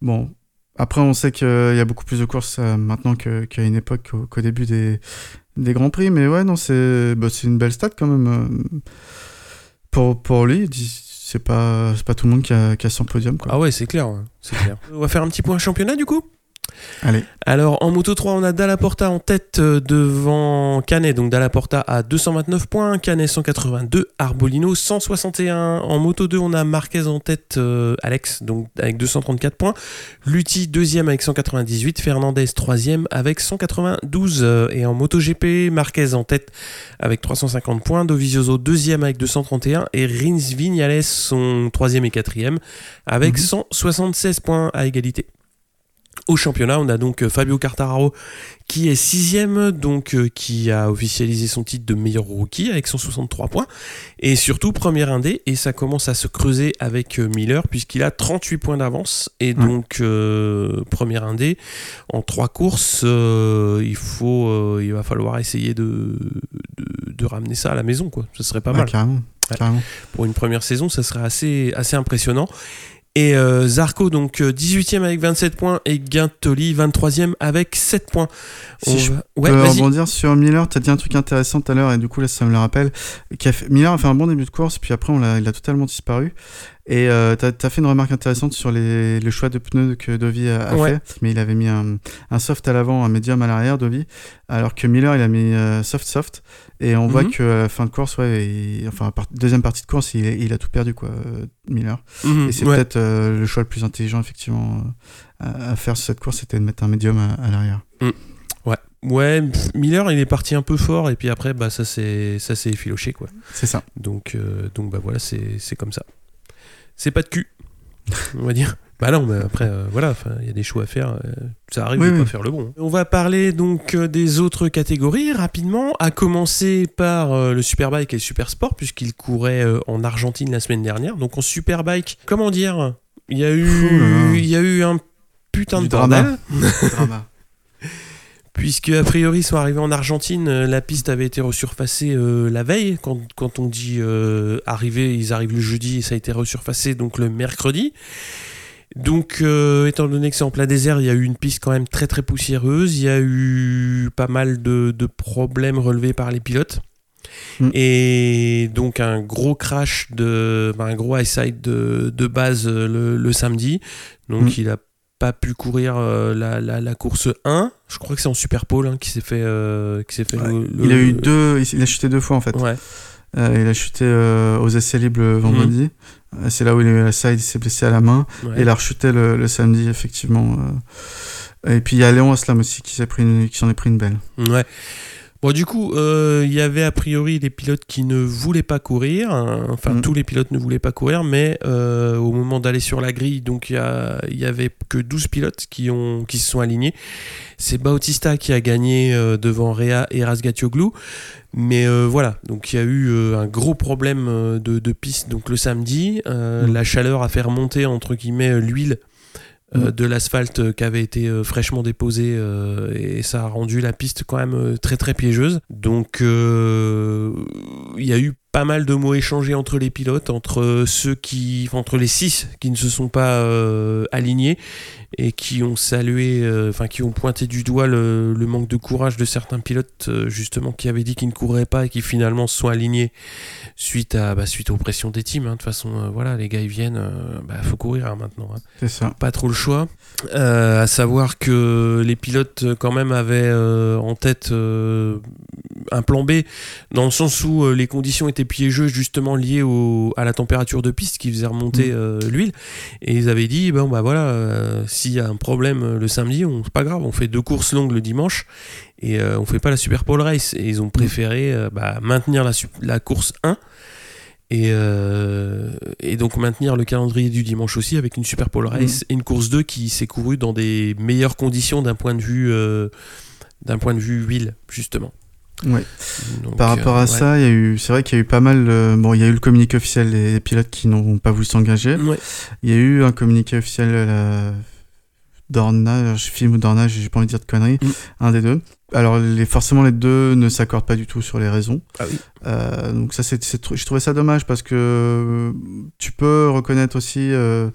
Bon, après, on sait qu'il y a beaucoup plus de courses euh, maintenant que- qu'à une époque, qu'au début des, des Grands Prix. Mais ouais, non, c'est bah, c'est une belle stat quand même. euh, Pour, pour lui, c'est pas, c'est pas tout le monde qui a, qui a son podium. Quoi. Ah ouais, c'est clair, c'est clair. On va faire un petit point championnat du coup? Allez, Alors en moto 3, on a Dallaporta en tête euh, devant Canet. Donc Dallaporta à 229 points, Canet 182, Arbolino 161. En moto 2, on a Marquez en tête, euh, Alex, donc avec 234 points. Lutti deuxième avec 198, Fernandez troisième avec 192. Euh, Et en moto GP, Marquez en tête avec 350 points, Dovizioso deuxième avec 231 et Rins Vignales son troisième et quatrième avec Mhm. 176 points à égalité. Au championnat, on a donc euh, Fabio Quartararo qui est sixième, donc euh, qui a officialisé son titre de meilleur rookie avec 163 points, et surtout premier indé, et ça commence à se creuser avec euh, Miller puisqu'il a 38 points d'avance, et donc euh, premier indé en trois courses, il faut, il va falloir essayer de, de, de ramener ça à la maison, quoi. Ce serait pas Ouais, mal carrément. Ouais. carrément. pour une première saison, ça serait assez, assez impressionnant. Et euh, Zarco, donc euh, 18e avec 27 points, et Guintoli, 23e avec 7 points. Si On je va- Je Ouais, peux rebondir sur Miller, tu as dit un truc intéressant tout à l'heure et du coup là ça me le rappelle. Qui a fait- Miller a fait un bon début de course puis après on il a totalement disparu. Et euh, tu as, fait une remarque intéressante sur les, le choix de pneus que Dovi a, a Ouais. fait. Mais il avait mis un, un soft à l'avant, un médium à l'arrière, Dovi. Alors que Miller il a mis euh, soft soft. Et on voit Mhm. qu'à la fin de course, ouais, il- enfin deuxième partie de course, il, il a tout perdu quoi, euh, Miller. Mhm, Et c'est ouais. peut-être euh, le choix le plus intelligent effectivement euh, à, à faire sur cette course, c'était de mettre un médium à, à l'arrière. Ouais, pff, Miller, il est parti un peu fort, et puis après, bah, ça s'est effiloché, quoi. C'est ça. Donc, euh, donc bah voilà, c'est comme ça. C'est pas de cul, on va dire. Bah non, mais après, euh, voilà, il y a des choix à faire. euh, ça arrive Oui, de oui. pas faire le bon. On va parler donc euh, des autres catégories rapidement, à commencer par euh, le Superbike et le Supersport, puisqu'il courait en Argentine la semaine dernière. Donc en Superbike, comment dire? Il y a eu, il y a eu un putain Du de bordel. Drama. Puisque, a priori, ils sont arrivés en Argentine, la piste avait été resurfacée euh, la veille. Quand, quand on dit euh, arriver, ils arrivent le jeudi et ça a été resurfacé donc le mercredi. Donc, euh, étant donné que c'est en plein désert, il y a eu une piste quand même très très poussiéreuse. Il y a eu pas mal de, de problèmes relevés par les pilotes. Mm. Et donc un gros crash de, ben, un gros high side de, de base euh, le, le samedi. Donc Mm. il a pas pu courir euh, la, la, la course 1. Je crois que c'est en Super Pole hein, qui s'est fait, euh, qui s'est fait Ouais. le- le- Il a eu deux, il a chuté deux fois en fait. Ouais. Euh, il a chuté euh, aux essais libres le vendredi. Euh, C'est là où il a eu la side, il s'est blessé à la main. ouais. Et il a rechuté le, le samedi, effectivement. euh. Et puis il y a Léon Aslam aussi qui s'est pris une- qui s'en est pris une belle. Ouais. Bon, du coup, euh, il y avait a priori des pilotes qui ne voulaient pas courir. hein. Enfin, Mm. tous les pilotes ne voulaient pas courir, mais euh, au moment d'aller sur la grille, donc il y, y avait que 12 pilotes qui, ont, qui se sont alignés. C'est Bautista qui a gagné euh, devant Rea et Razgatioglou. Mais voilà, donc il y a eu un gros problème de, de piste donc le samedi. Mm. La chaleur a fait remonter entre guillemets l'huile euh, Mm. de l'asphalte qui avait été euh, fraîchement déposé euh, et ça a rendu la piste quand même très très piégeuse. Donc euh, il y a eu pas mal de mots échangés entre les pilotes, entre ceux qui, entre les six qui ne se sont pas euh, alignés et qui ont salué, euh, enfin qui ont pointé du doigt le, le manque de courage de certains pilotes euh, justement qui avaient dit qu'ils ne courraient pas et qui finalement se sont alignés suite à bah, suite aux pressions des teams. hein. De toute façon, euh, voilà, les gars ils viennent, bah, faut courir hein, maintenant. hein C'est ça. pas trop le choix. À savoir que les pilotes quand même avaient en tête un plan B dans le sens où les conditions étaient piégeuses justement liées au, à la température de piste qui faisait remonter Mm. l'huile et ils avaient dit bon bah voilà s'il y a un problème euh, le samedi on c'est pas grave on fait deux courses longues le dimanche et euh, on fait pas la Super Pole Race et ils ont préféré euh, bah, maintenir la, course 1 et, euh, et donc maintenir le calendrier du dimanche aussi avec une Super Pole Race et une course 2 qui s'est courue dans des meilleures conditions d'un point de vue d'un point de vue huile justement. Ouais. Donc, Par rapport à ouais. ça, il y a eu, c'est vrai qu'il y a eu pas mal. euh, bon, il y a eu le communiqué officiel des pilotes qui n'ont pas voulu s'engager. Ouais. Il y a eu un communiqué officiel de la Dorna, je filme ou Dorna, j'ai pas envie de dire de conneries, Mm. un des deux. Alors les, forcément les deux ne s'accordent pas du tout sur les raisons. Ah oui. Euh, donc ça c'est, je trouvais ça dommage parce que tu peux reconnaître aussi. Euh,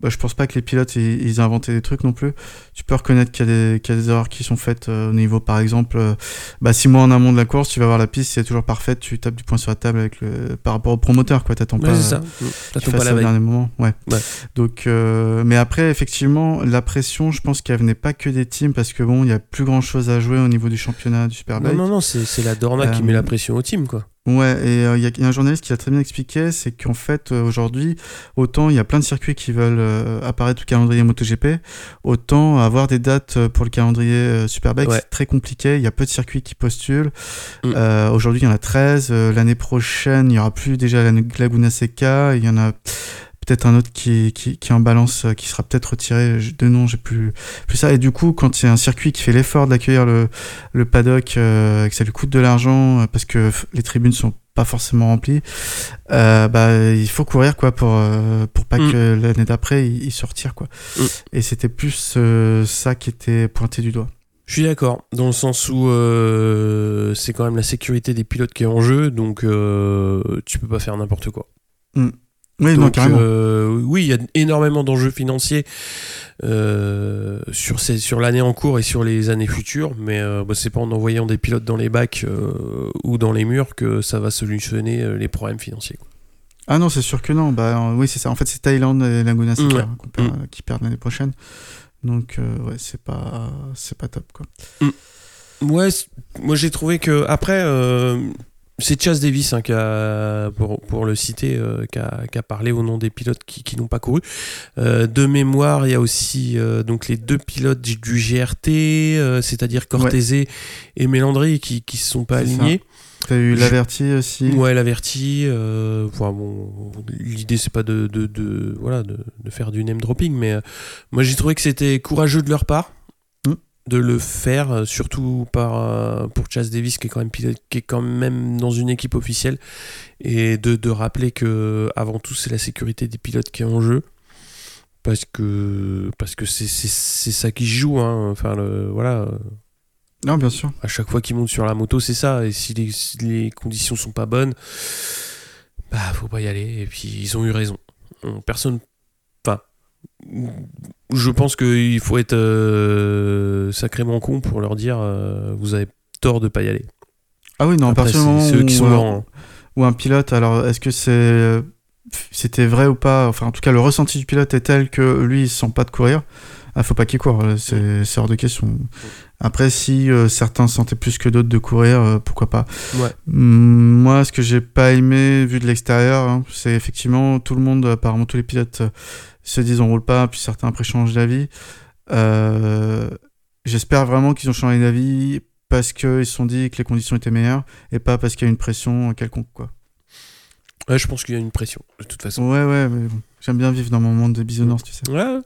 bah, je pense pas que les pilotes ils, ils aient inventé des trucs non plus. Tu peux reconnaître qu'il y a des, qu'il y a des erreurs qui sont faites euh, au niveau par exemple, euh, bah, six mois en amont de la course, tu vas voir la piste, si elle est toujours parfaite, tu tapes du poing sur la table avec le, par rapport au promoteur quoi. T'attends Ouais, pas. c'est ça. qu'il T'attends fasse pas ça la au dernier moment. Ouais. Ouais. Donc, euh, mais après, effectivement, la pression, je pense qu'elle venait pas que des teams parce que bon, il y a plus grand chose à jouer au niveau du championnat du Non, Superbike. non, non, c'est c'est la Dorna qui Euh, met la pression au team, quoi. Ouais, et euh, il y, a- il y a un journaliste qui l'a très bien expliqué, c'est qu'en fait, euh, aujourd'hui, autant il y a plein de circuits qui veulent euh, apparaître au calendrier MotoGP, autant avoir des dates euh, pour le calendrier euh, Superbike, Ouais. c'est très compliqué. Il y a peu de circuits qui postulent. Mm. Euh, aujourd'hui, il y en a 13. Euh, L'année prochaine, il y aura plus déjà la Laguna Seca. Il y en a peut-être un autre qui, qui, en balance, qui sera peut-être retiré. De nom, j'ai plus, plus ça. Et du coup, quand il y a un circuit qui fait l'effort d'accueillir le, le paddock, euh, que ça lui coûte de l'argent, parce que les tribunes sont pas forcément remplies, euh, bah, il faut courir quoi pour, euh, pour pas Mm. que l'année d'après, il, il se retire. Quoi. Mm. Et c'était plus euh, ça qui était pointé du doigt. Je suis d'accord, dans le sens où c'est quand même la sécurité des pilotes qui est en jeu, donc tu peux pas faire n'importe quoi. Oui, non, Donc, carrément. euh, oui, il y a énormément d'enjeux financiers euh, sur, ces, sur l'année en cours et sur les années futures, mais euh, bah, c'est pas en envoyant des pilotes dans les bacs euh, ou dans les murs que ça va solutionner les problèmes financiers. quoi. Ah non, c'est sûr que non. Bah, oui, c'est ça. En fait, c'est Thaïlande et Laguna Seca Ouais. hein, perd- Mm. qui perdent l'année prochaine. Donc, ouais, c'est pas, c'est pas top. Quoi. Ouais, c- moi j'ai trouvé que après euh, c'est Chas Davis hein, qui a, pour, pour le citer, euh, qui, a, qui a parlé au nom des pilotes qui, qui n'ont pas couru. Euh, de mémoire, il y a aussi euh, donc les deux pilotes du GRT, euh, c'est-à-dire Cortese et Mélandry qui qui se sont pas alignés. T'as eu l'averti aussi. Ouais, l'averti. Euh, enfin, bon, l'idée c'est pas de, de, de- voilà de, de faire du name dropping, mais euh, moi j'ai trouvé que c'était courageux de leur part. De le faire, euh, surtout par euh, pour Chas Davis qui est quand même pilote, qui est quand même dans une équipe officielle, et de, de rappeler que avant tout c'est la sécurité des pilotes qui est en jeu. parce que parce que c'est ça qui joue hein. enfin le, voilà Non, bien sûr. à chaque fois qu'ils montent sur la moto c'est ça et si les, si les conditions sont pas bonnes bah faut pas y aller et puis ils ont eu raison On- personne je pense qu'il faut être euh, sacrément con pour leur dire euh, vous avez tort de pas y aller Ah oui, non, Après, c'est qui sont hein. ou un pilote, alors est-ce que c'est c'était vrai ou pas? Enfin, en tout cas, le ressenti du pilote est tel que lui, il se sent pas de courir. Ah, faut pas qu'il court, euh, c'est c'est hors de question. Après, si euh, certains sentaient plus que d'autres de courir, euh, pourquoi pas? Ouais. Hum, Moi, ce que j'ai pas aimé vu de l'extérieur, hein, c'est effectivement tout le monde, apparemment tous les pilotes se disent on roule pas, puis certains après changent d'avis. Euh, J'espère vraiment qu'ils ont changé d'avis parce qu'ils se sont dit que les conditions étaient meilleures et pas parce qu'il y a une pression quelconque, quoi. Ouais, je pense qu'il y a une pression de toute façon Ouais, ouais, mais bon. J'aime bien vivre dans mon monde de bisounours, tu sais. Ouais.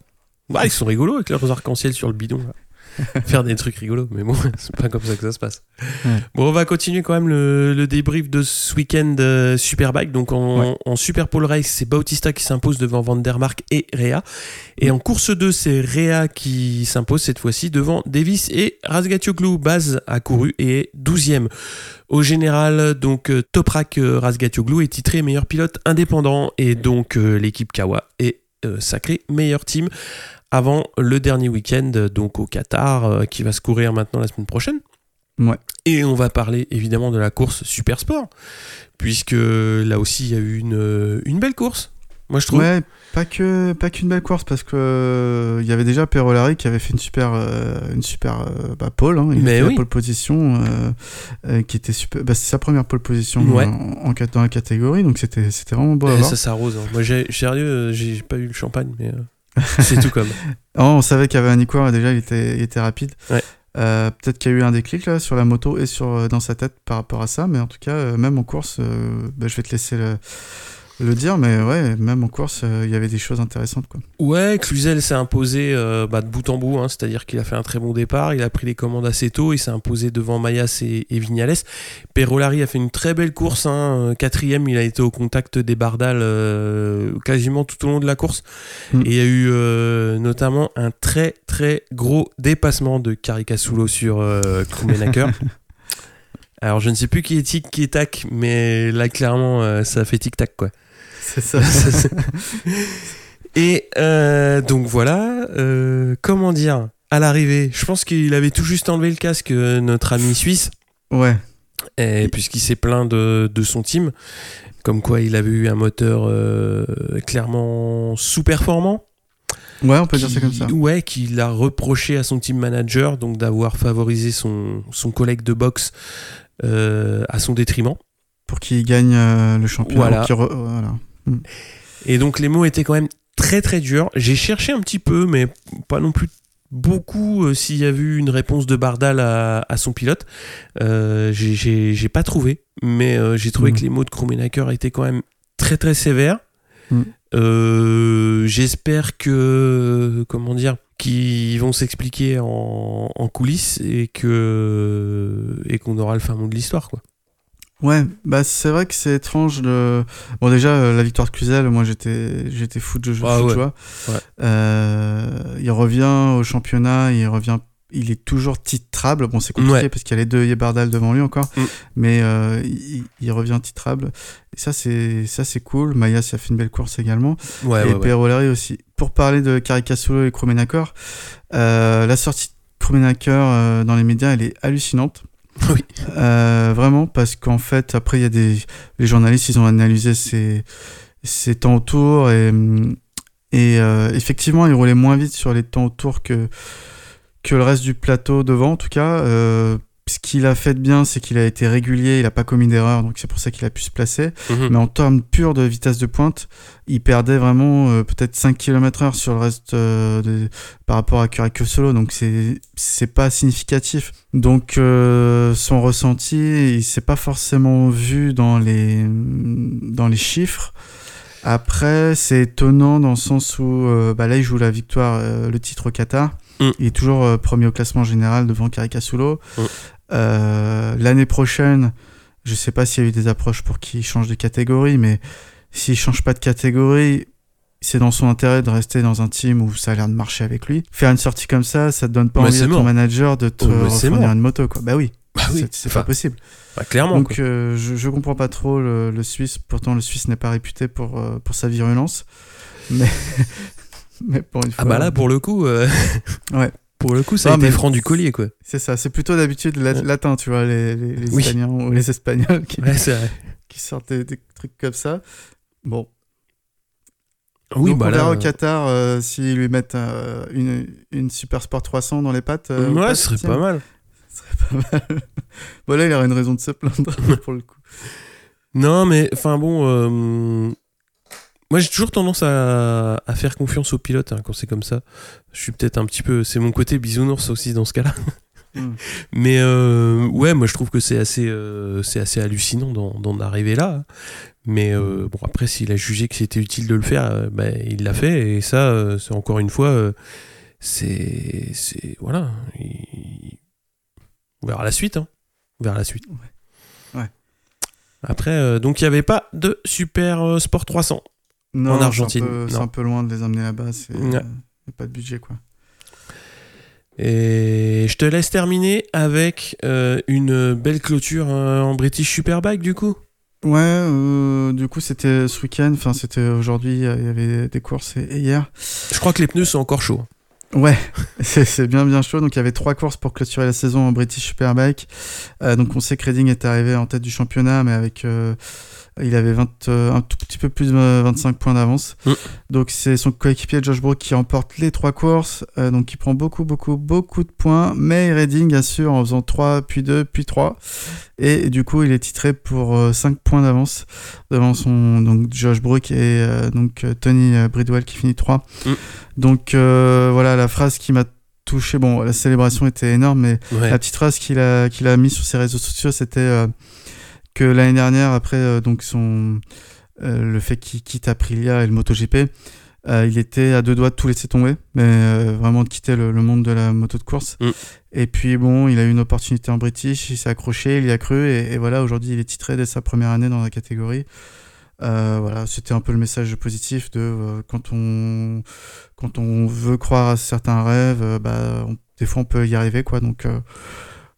Bah, ils sont rigolos avec leurs arcs-en-ciel sur le bidon. là. Faire des trucs rigolos, mais bon, c'est pas comme ça que ça se passe. Ouais. Bon, on va continuer quand même le, le débrief de ce week-end euh, Superbike. Donc en, Ouais. en Super Pole Race, c'est Bautista qui s'impose devant Van der Mark et Rea. Et en course 2, c'est Rea qui s'impose cette fois-ci devant Davis et Razgatlioglu. Baz a couru et est 12e. Au général, donc euh, Toprak euh, Razgatlioglu est titré meilleur pilote indépendant et donc euh, l'équipe Kawa est euh, sacrée meilleur team avant le dernier week-end euh, donc au Qatar euh, qui va se courir maintenant la semaine prochaine. Ouais. Et on va parler évidemment de la course Super Sport puisque là aussi il y a eu une, euh, une belle course. Moi je trouve. Ouais, pas que pas qu'une belle course parce que euh, il y avait déjà Perolari qui avait fait une super euh, une super euh, bah, pole, hein, il Mais a fait oui. la pole position euh, euh, qui était super. Bah, c'est sa première pole position Ouais. en, en dans la catégorie, donc c'était c'était vraiment beau à Eh, voir. ça s'arrose. hein. Moi j'ai sérieux, euh, j'ai pas eu le champagne mais euh, c'est tout comme. Oh, on savait qu'il y avait un et déjà il était il était rapide. Ouais. Euh, Peut-être qu'il y a eu un déclic là sur la moto et sur euh, dans sa tête par rapport à ça, mais en tout cas euh, même en course, bah, je vais te laisser le, le dire, mais ouais, même en course, euh, il y avait des choses intéressantes quoi. Ouais, Cluzel s'est imposé euh, bah, de bout en bout, hein, c'est-à-dire qu'il a fait un très bon départ, il a pris les commandes assez tôt, il s'est imposé devant Mayas et, et Vignales. Perolari a fait une très belle course, hein, euh, quatrième, il a été au contact des Bardal euh, quasiment tout au long de la course. Mm. Et il y a eu notamment un très très gros dépassement de Caricasulo sur Krummenacher. Alors je ne sais plus qui est tic, qui est tac, mais là clairement euh, ça fait tic-tac quoi. C'est ça. Et euh, donc voilà, euh, comment dire, à l'arrivée, je pense qu'il avait tout juste enlevé le casque, euh, notre ami suisse, ouais. et puisqu'il s'est plaint de, de son team, comme quoi il avait eu un moteur clairement sous-performant. Ouais, on peut qui- dire ça comme ça. Ouais, qu'il a reproché à son team manager, donc d'avoir favorisé son, son collègue de boxe à son détriment. Pour qu'il gagne le championnat. Voilà. re- voilà. Et donc les mots étaient quand même très très durs. J'ai cherché un petit peu, mais pas non plus beaucoup euh, s'il y a eu une réponse de Bardal à, à son pilote. Euh, j'ai- pas trouvé, mais euh, j'ai trouvé Mhm. que les mots de Krummenacher étaient quand même très très sévères. Euh, J'espère que comment dire qu'ils vont s'expliquer en, en coulisses et que et qu'on aura le fin mot de l'histoire quoi. Ouais, bah c'est vrai que c'est étrange de. Bon déjà euh, la victoire de Cluzel, moi j'étais j'étais fou de, jeu, Ah fou de ouais. joie. Ouais. Euh, il revient au championnat, il revient, il est toujours titrable. Bon c'est compliqué Ouais. parce qu'il y a les deux Yebardal devant lui encore, Mm. mais euh, il, il revient titrable. Et ça c'est ça c'est cool. Mayas a fait une belle course également Ouais, et. Perolari aussi. Pour parler de Caricasulo et Krummenacher, euh, la sortie de Krummenacher euh, dans les médias elle est hallucinante. Oui. Euh, vraiment, parce qu'en fait, après, il y a des. Les journalistes, ils ont analysé ses, ses temps autour et. Et euh, effectivement, il roulait moins vite sur les temps autour que, que le reste du plateau devant, en tout cas. Euh, ce qu'il a fait de bien, c'est qu'il a été régulier, il n'a pas commis d'erreur, donc c'est pour ça qu'il a pu se placer. Mhm. Mais en termes purs de vitesse de pointe, il perdait vraiment euh, peut-être 5 km heure sur le reste euh, de- par rapport à Curacao Solo, donc c'est c'est pas significatif. Donc euh, son ressenti, il s'est pas forcément vu dans les dans les chiffres. Après, c'est étonnant dans le sens où bah là il joue la victoire, le titre au Qatar. Mm. Il est toujours euh, premier au classement général devant Caricasulo. Mm. Euh, L'année prochaine, je sais pas s'il y a eu des approches pour qu'il change de catégorie, mais s'il change pas de catégorie, c'est dans son intérêt de rester dans un team où ça a l'air de marcher avec lui. Faire une sortie comme ça, ça te donne pas envie à ton manager de te Oh, une moto, quoi. Bah oui, Bah oui. c'est Enfin, pas possible. bah, clairement. Donc euh, je, je comprends pas trop le, le Suisse. Pourtant, le Suisse n'est pas réputé pour, euh, pour sa virulence. Mais, mais pour une fois. ah bah là, pour le coup, euh, Ouais. Pour le coup, ça a Ah, été mais- franc du collier, quoi. C'est ça. C'est plutôt d'habitude la- Ouais. latin, tu vois, les, les, les Oui. Italiens ou les Espagnols qui, Ouais, c'est vrai. qui sortent des, des trucs comme ça. Bon. Oui, Donc bah on verra là. au Qatar euh, s'ils lui mettent euh, une, une Super Sport 300 dans les pattes. euh, ou ouais, ce serait pas mal. Ce serait pas mal. bon, là, il aurait une raison de se plaindre pour le coup. Non, mais enfin bon. euh, Moi, j'ai toujours tendance à, à faire confiance aux pilotes hein, quand c'est comme ça. Je suis peut-être un petit peu. C'est mon côté bisounours aussi dans ce cas-là. Mm. Mais euh, ouais, moi je trouve que c'est assez, euh, c'est assez hallucinant d'en arriver là. Mais euh, bon, après, s'il a jugé que c'était utile de le faire, euh, bah, il l'a fait. Et ça, euh, c'est encore une fois, euh, c'est. c'est- Voilà. il- On verra la suite. Hein. On verra la suite. Ouais. Ouais. Après, euh, donc il n'y avait pas de Super euh, Sport 300. Non, En c'est un Argentine, peu- C'est un peu loin de les emmener là-bas. C'est Ouais. euh, pas de budget, quoi. Et je te laisse terminer avec euh, une belle clôture euh, en British Superbike du coup. Ouais, euh, du coup, c'était ce week-end. Enfin, c'était aujourd'hui. Il y avait des courses et, et hier. Je crois que les pneus sont encore chauds. Ouais, c'est bien bien chaud. Donc il y avait trois courses pour clôturer la saison en British Superbike. Euh, donc on sait que Redding est arrivé en tête du championnat, mais avec euh, il avait 20, euh, un tout petit peu plus de 25 points d'avance. Mm. Donc c'est son coéquipier Josh Brook qui remporte les trois courses. euh, donc il prend beaucoup beaucoup beaucoup de points, mais Redding assure en faisant 3 puis 2 puis 3 et, du coup il est titré pour 5 points d'avance devant son donc Josh Brook et euh, donc euh, Tony euh, Bridwell qui finit 3. Mm. Donc euh, voilà la phrase qui m'a touché. Bon, la célébration était énorme, mais Ouais. la petite phrase qu'il a, qu'il a mis sur ses réseaux sociaux, c'était euh, que l'année dernière, après euh, donc son, euh, le fait qu'il quitte Aprilia et le MotoGP, euh, il était à deux doigts de tout laisser tomber, mais euh, vraiment de quitter le, le monde de la moto de course. Mm. Et puis bon, il a eu une opportunité en British, il s'est accroché, il y a cru, et, et voilà, aujourd'hui il est titré dès sa première année dans la catégorie. Euh, voilà, c'était un peu le message positif de quand on quand on veut croire à certains rêves, bah, on- des fois on peut y arriver quoi. Donc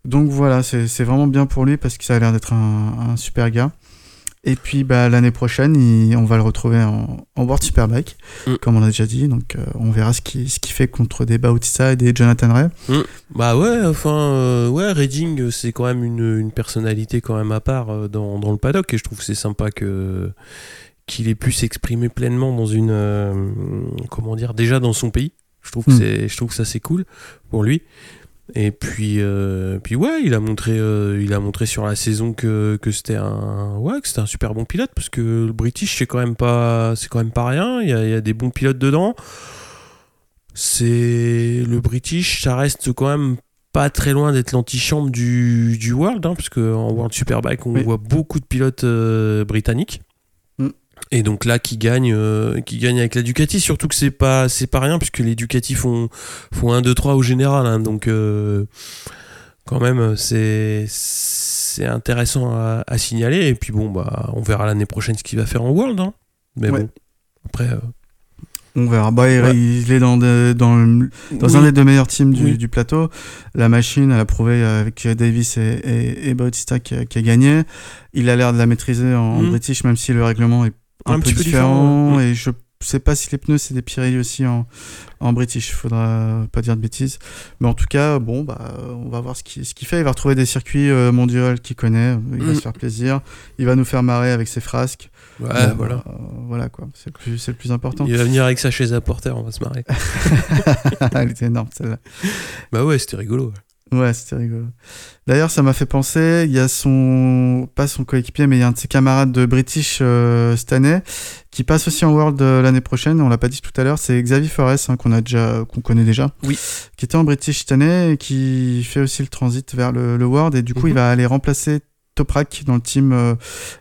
donc voilà, c'est vraiment bien pour lui parce que ça a l'air d'être un, un super gars. Et puis bah, l'année prochaine, il- on va le retrouver en, en World Superbike, Mm. comme on a déjà dit. Donc euh, on verra ce qu'il ce fait contre des Bautista et des Jonathan Ray. Bah ouais, enfin, euh, ouais, Redding, c'est quand même une, une personnalité quand même à part euh, dans, dans le paddock et je trouve que c'est sympa que qu'il ait pu s'exprimer pleinement dans une, euh, comment dire, déjà dans son pays. Je trouve que Mm. je trouve que ça c'est cool pour lui. Et puis, euh, puis ouais, il a montré, euh, il a montré sur la saison que, que c'était un, ouais, que c'était un super bon pilote parce que le British c'est quand même pas, c'est quand même pas rien. Il y a, il y a des bons pilotes dedans. C'est le British, ça reste quand même pas très loin d'être l'antichambre du, du World, hein, parce qu'en World Superbike, on Oui. voit beaucoup de pilotes euh, britanniques. Et donc là, qui gagne, euh, qui gagne avec la Ducati, surtout que c'est pas, c'est pas rien, puisque les Ducati font, font 1, 2, 3 au général. hein, donc, euh, quand même, c'est, c'est intéressant à, à signaler. Et puis bon, bah, on verra l'année prochaine ce qu'il va faire en World. hein. Mais Ouais. bon, après. euh, On verra. Bah, il- Ouais. il est dans, de- dans, le- dans oui. un des deux meilleurs teams du, Oui. du plateau. La machine, elle a prouvé avec Davis et, et, et Bautista qui, a- qui a gagné. Il a l'air de la maîtriser en, Mm. British, même si le règlement est un, Un peu petit peu différent. Et je sais pas si les pneus, c'est des Pirelli aussi en, en British. Faudra pas dire de bêtises. Mais en tout cas, bon, bah, on va voir ce qu'il ce qu'il fait. Il va retrouver des circuits euh, mondiaux qu'il connaît. Il va Mm. se faire plaisir. Il va nous faire marrer avec ses frasques. Ouais, Bon, voilà. euh, voilà quoi. C'est le plus, c'est le plus important. Il va venir avec sa chaise à porter, on va se marrer. Elle était énorme celle-là. bah ouais, c'était rigolo. Ouais. C'était rigolo. D'ailleurs, ça m'a fait penser, il y a son, pas son coéquipier, mais il y a un de ses camarades de British euh, cette année qui passe aussi en World euh, l'année prochaine. On l'a pas dit tout à l'heure, c'est Xavier Forest hein, qu'on a déjà, qu'on connaît déjà. Oui. Qui était en British cette année et qui fait aussi le transit vers le, le World et du coup, Mhm. il va aller remplacer Toprak dans le team euh,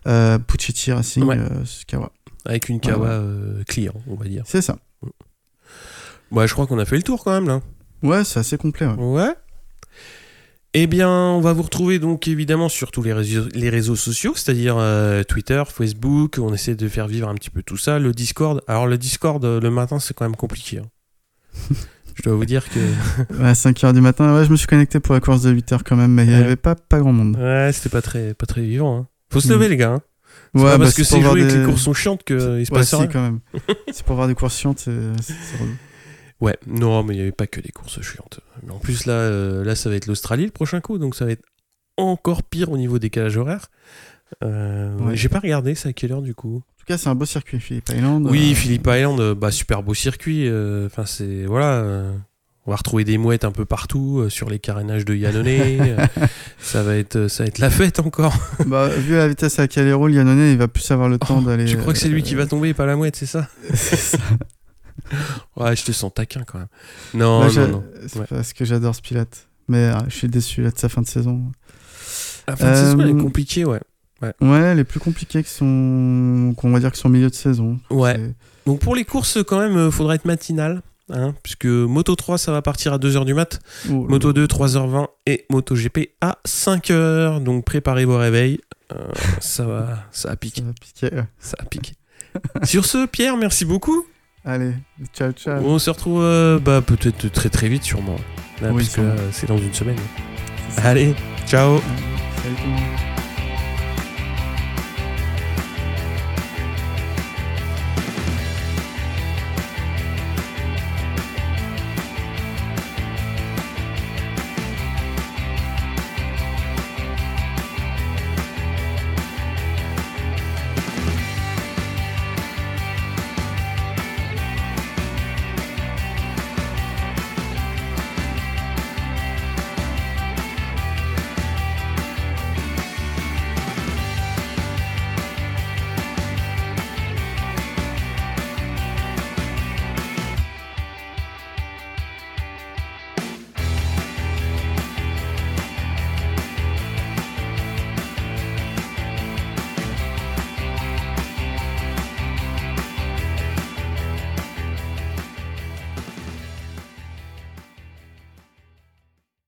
euh, Puccetti Racing Ouais. euh, Kawa. Avec une Kawa client, on va dire. C'est ça. Ouais, je crois qu'on a fait le tour quand même là. Ouais, c'est assez complet. ouais. Ouais. Eh bien, on va vous retrouver donc évidemment sur tous les réseaux, les réseaux sociaux, c'est-à-dire euh, Twitter, Facebook. On essaie de faire vivre un petit peu tout ça. Le Discord. Alors, le Discord, euh, le matin, c'est quand même compliqué. hein. je dois vous dire que. Ouais, à 5h du matin, ouais, je me suis connecté pour la course de 8h quand même, mais il n'y avait pas, pas grand monde. Ouais, c'était pas très, pas très vivant. hein. Faut se Mm. lever, les gars. hein. C'est Ouais, pas bah, parce que c'est joué et que des- les courses sont chiantes qu'il se Ouais, passe si, rien. quand même. c'est pour voir des courses chiantes, c'est c'est- c'est relou. Ouais, non, mais il n'y avait pas que des courses chiantes. Mais en plus, là, euh, là ça va être l'Australie le prochain coup, donc ça va être encore pire au niveau décalage horaire. Euh, Ouais. J'ai pas regardé, c'est à quelle heure du coup En tout cas, c'est un beau circuit, Philippe Island. Oui, Euh, Philippe Island, euh, bah, super beau circuit. euh, Enfin, c'est. Voilà. on va retrouver des mouettes un peu partout euh, sur les carénages de Yannone. ça, va être, ça va être la fête encore. bah, vu la vitesse à laquelle il roule, Yannone, il va plus avoir le temps d'aller. tu crois que c'est lui euh, qui va tomber et pas la mouette, c'est ça? C'est ça. Ouais, je te sens taquin quand même. Non, non, non. C'est Ouais. parce que j'adore ce pilote. Mais euh, je suis déçu là, de sa fin de saison. La fin de saison, elle est Euh, compliquée, ouais. Ouais, les plus compliqués qui sont, qu'on va dire que sont milieu de saison. Ouais. Donc pour les courses, quand même, euh, faudra être matinal. Hein, puisque Moto 3, ça va partir à 2h du mat. Oh, Moto 2, 3h20. Et Moto GP à 5h. Donc préparez vos réveils. Euh, ça va, ça a piqué. ça ouais. Ça a piqué. Sur ce, Pierre, merci beaucoup. Allez, ciao, ciao. On se retrouve euh, bah, peut-être très très vite, sûrement. Là, Oui, parce que là, c'est dans une semaine. Allez, ciao. Salut tout le monde.